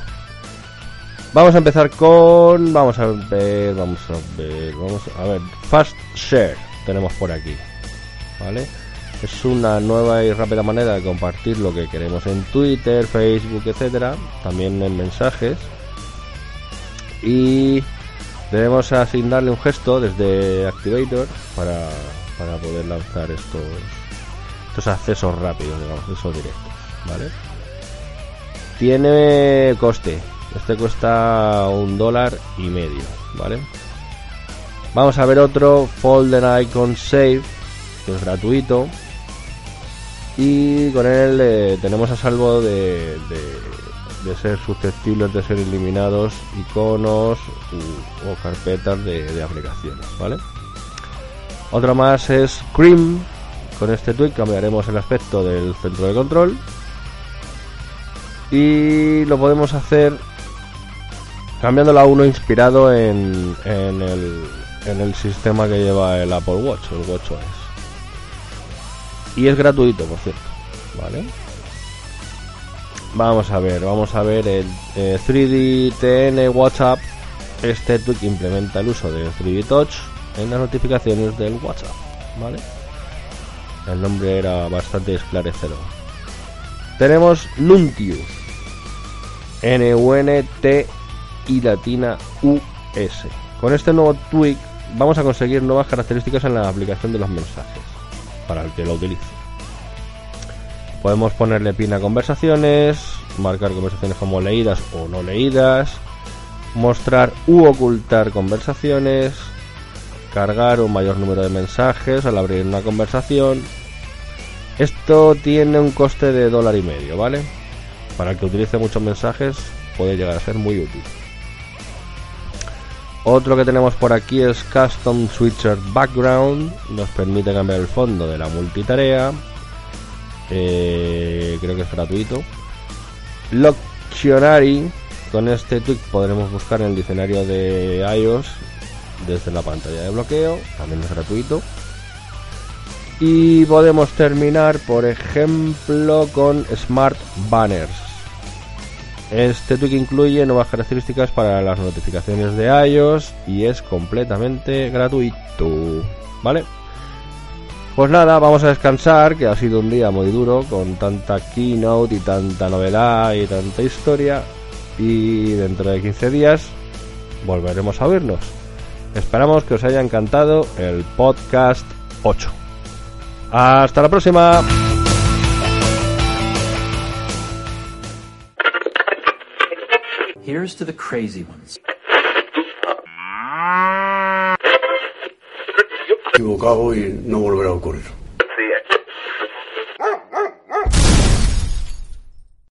Vamos a empezar con. Vamos a ver, vamos a ver, vamos a ver. Fast Share tenemos por aquí. ¿Vale? Es una nueva y rápida manera de compartir lo que queremos en Twitter, Facebook, etcétera, también en mensajes. Y debemos asignarle un gesto desde Activator para, para poder lanzar estos estos accesos rápidos, digamos, esos directos, ¿vale? Tiene coste. Este cuesta un dólar y medio, ¿vale? Vamos a ver otro Folder Icon Save, que es gratuito y con él eh, tenemos a salvo de, de, ser susceptibles de ser eliminados iconos o carpetas de, aplicaciones, ¿vale? Otra más es Cream. Con este tweak cambiaremos el aspecto del centro de control y lo podemos hacer cambiándolo a uno inspirado en, en, el, en el sistema que lleva el Apple Watch, el WatchOS. Y es gratuito, por cierto. ¿Vale? Vamos a ver, vamos a ver el 3D TN WhatsApp. Este tweak implementa el uso de 3D Touch en las notificaciones del WhatsApp. ¿Vale? El nombre era bastante esclarecedor. Tenemos Nuntius. N-U-N-T y latina U-S. Con este nuevo tweak vamos a conseguir nuevas características en la aplicación de los mensajes para el que lo utilice. Podemos ponerle pin a conversaciones, marcar conversaciones como leídas o no leídas, mostrar u ocultar conversaciones, cargar un mayor número de mensajes al abrir una conversación Esto tiene un coste de dólar y medio, ¿vale? Para el que utilice muchos mensajes puede llegar a ser muy útil. Otro que tenemos por aquí es Custom Switcher Background. Nos permite cambiar el fondo de la multitarea. Eh, creo que es gratuito. Loctionary. Con este tweak podremos buscar en el diccionario de iOS desde la pantalla de bloqueo. También es gratuito. Y podemos terminar, por ejemplo, con Smart Banners. Este tweak incluye nuevas características para las notificaciones de iOS y es completamente gratuito. ¿Vale? Pues nada, vamos a descansar, que ha sido un día muy duro con tanta keynote y tanta novedad y tanta historia. Y dentro de 15 días volveremos a oírnos. Esperamos que os haya encantado el podcast 8. Hasta la próxima. Here's to the crazy ones.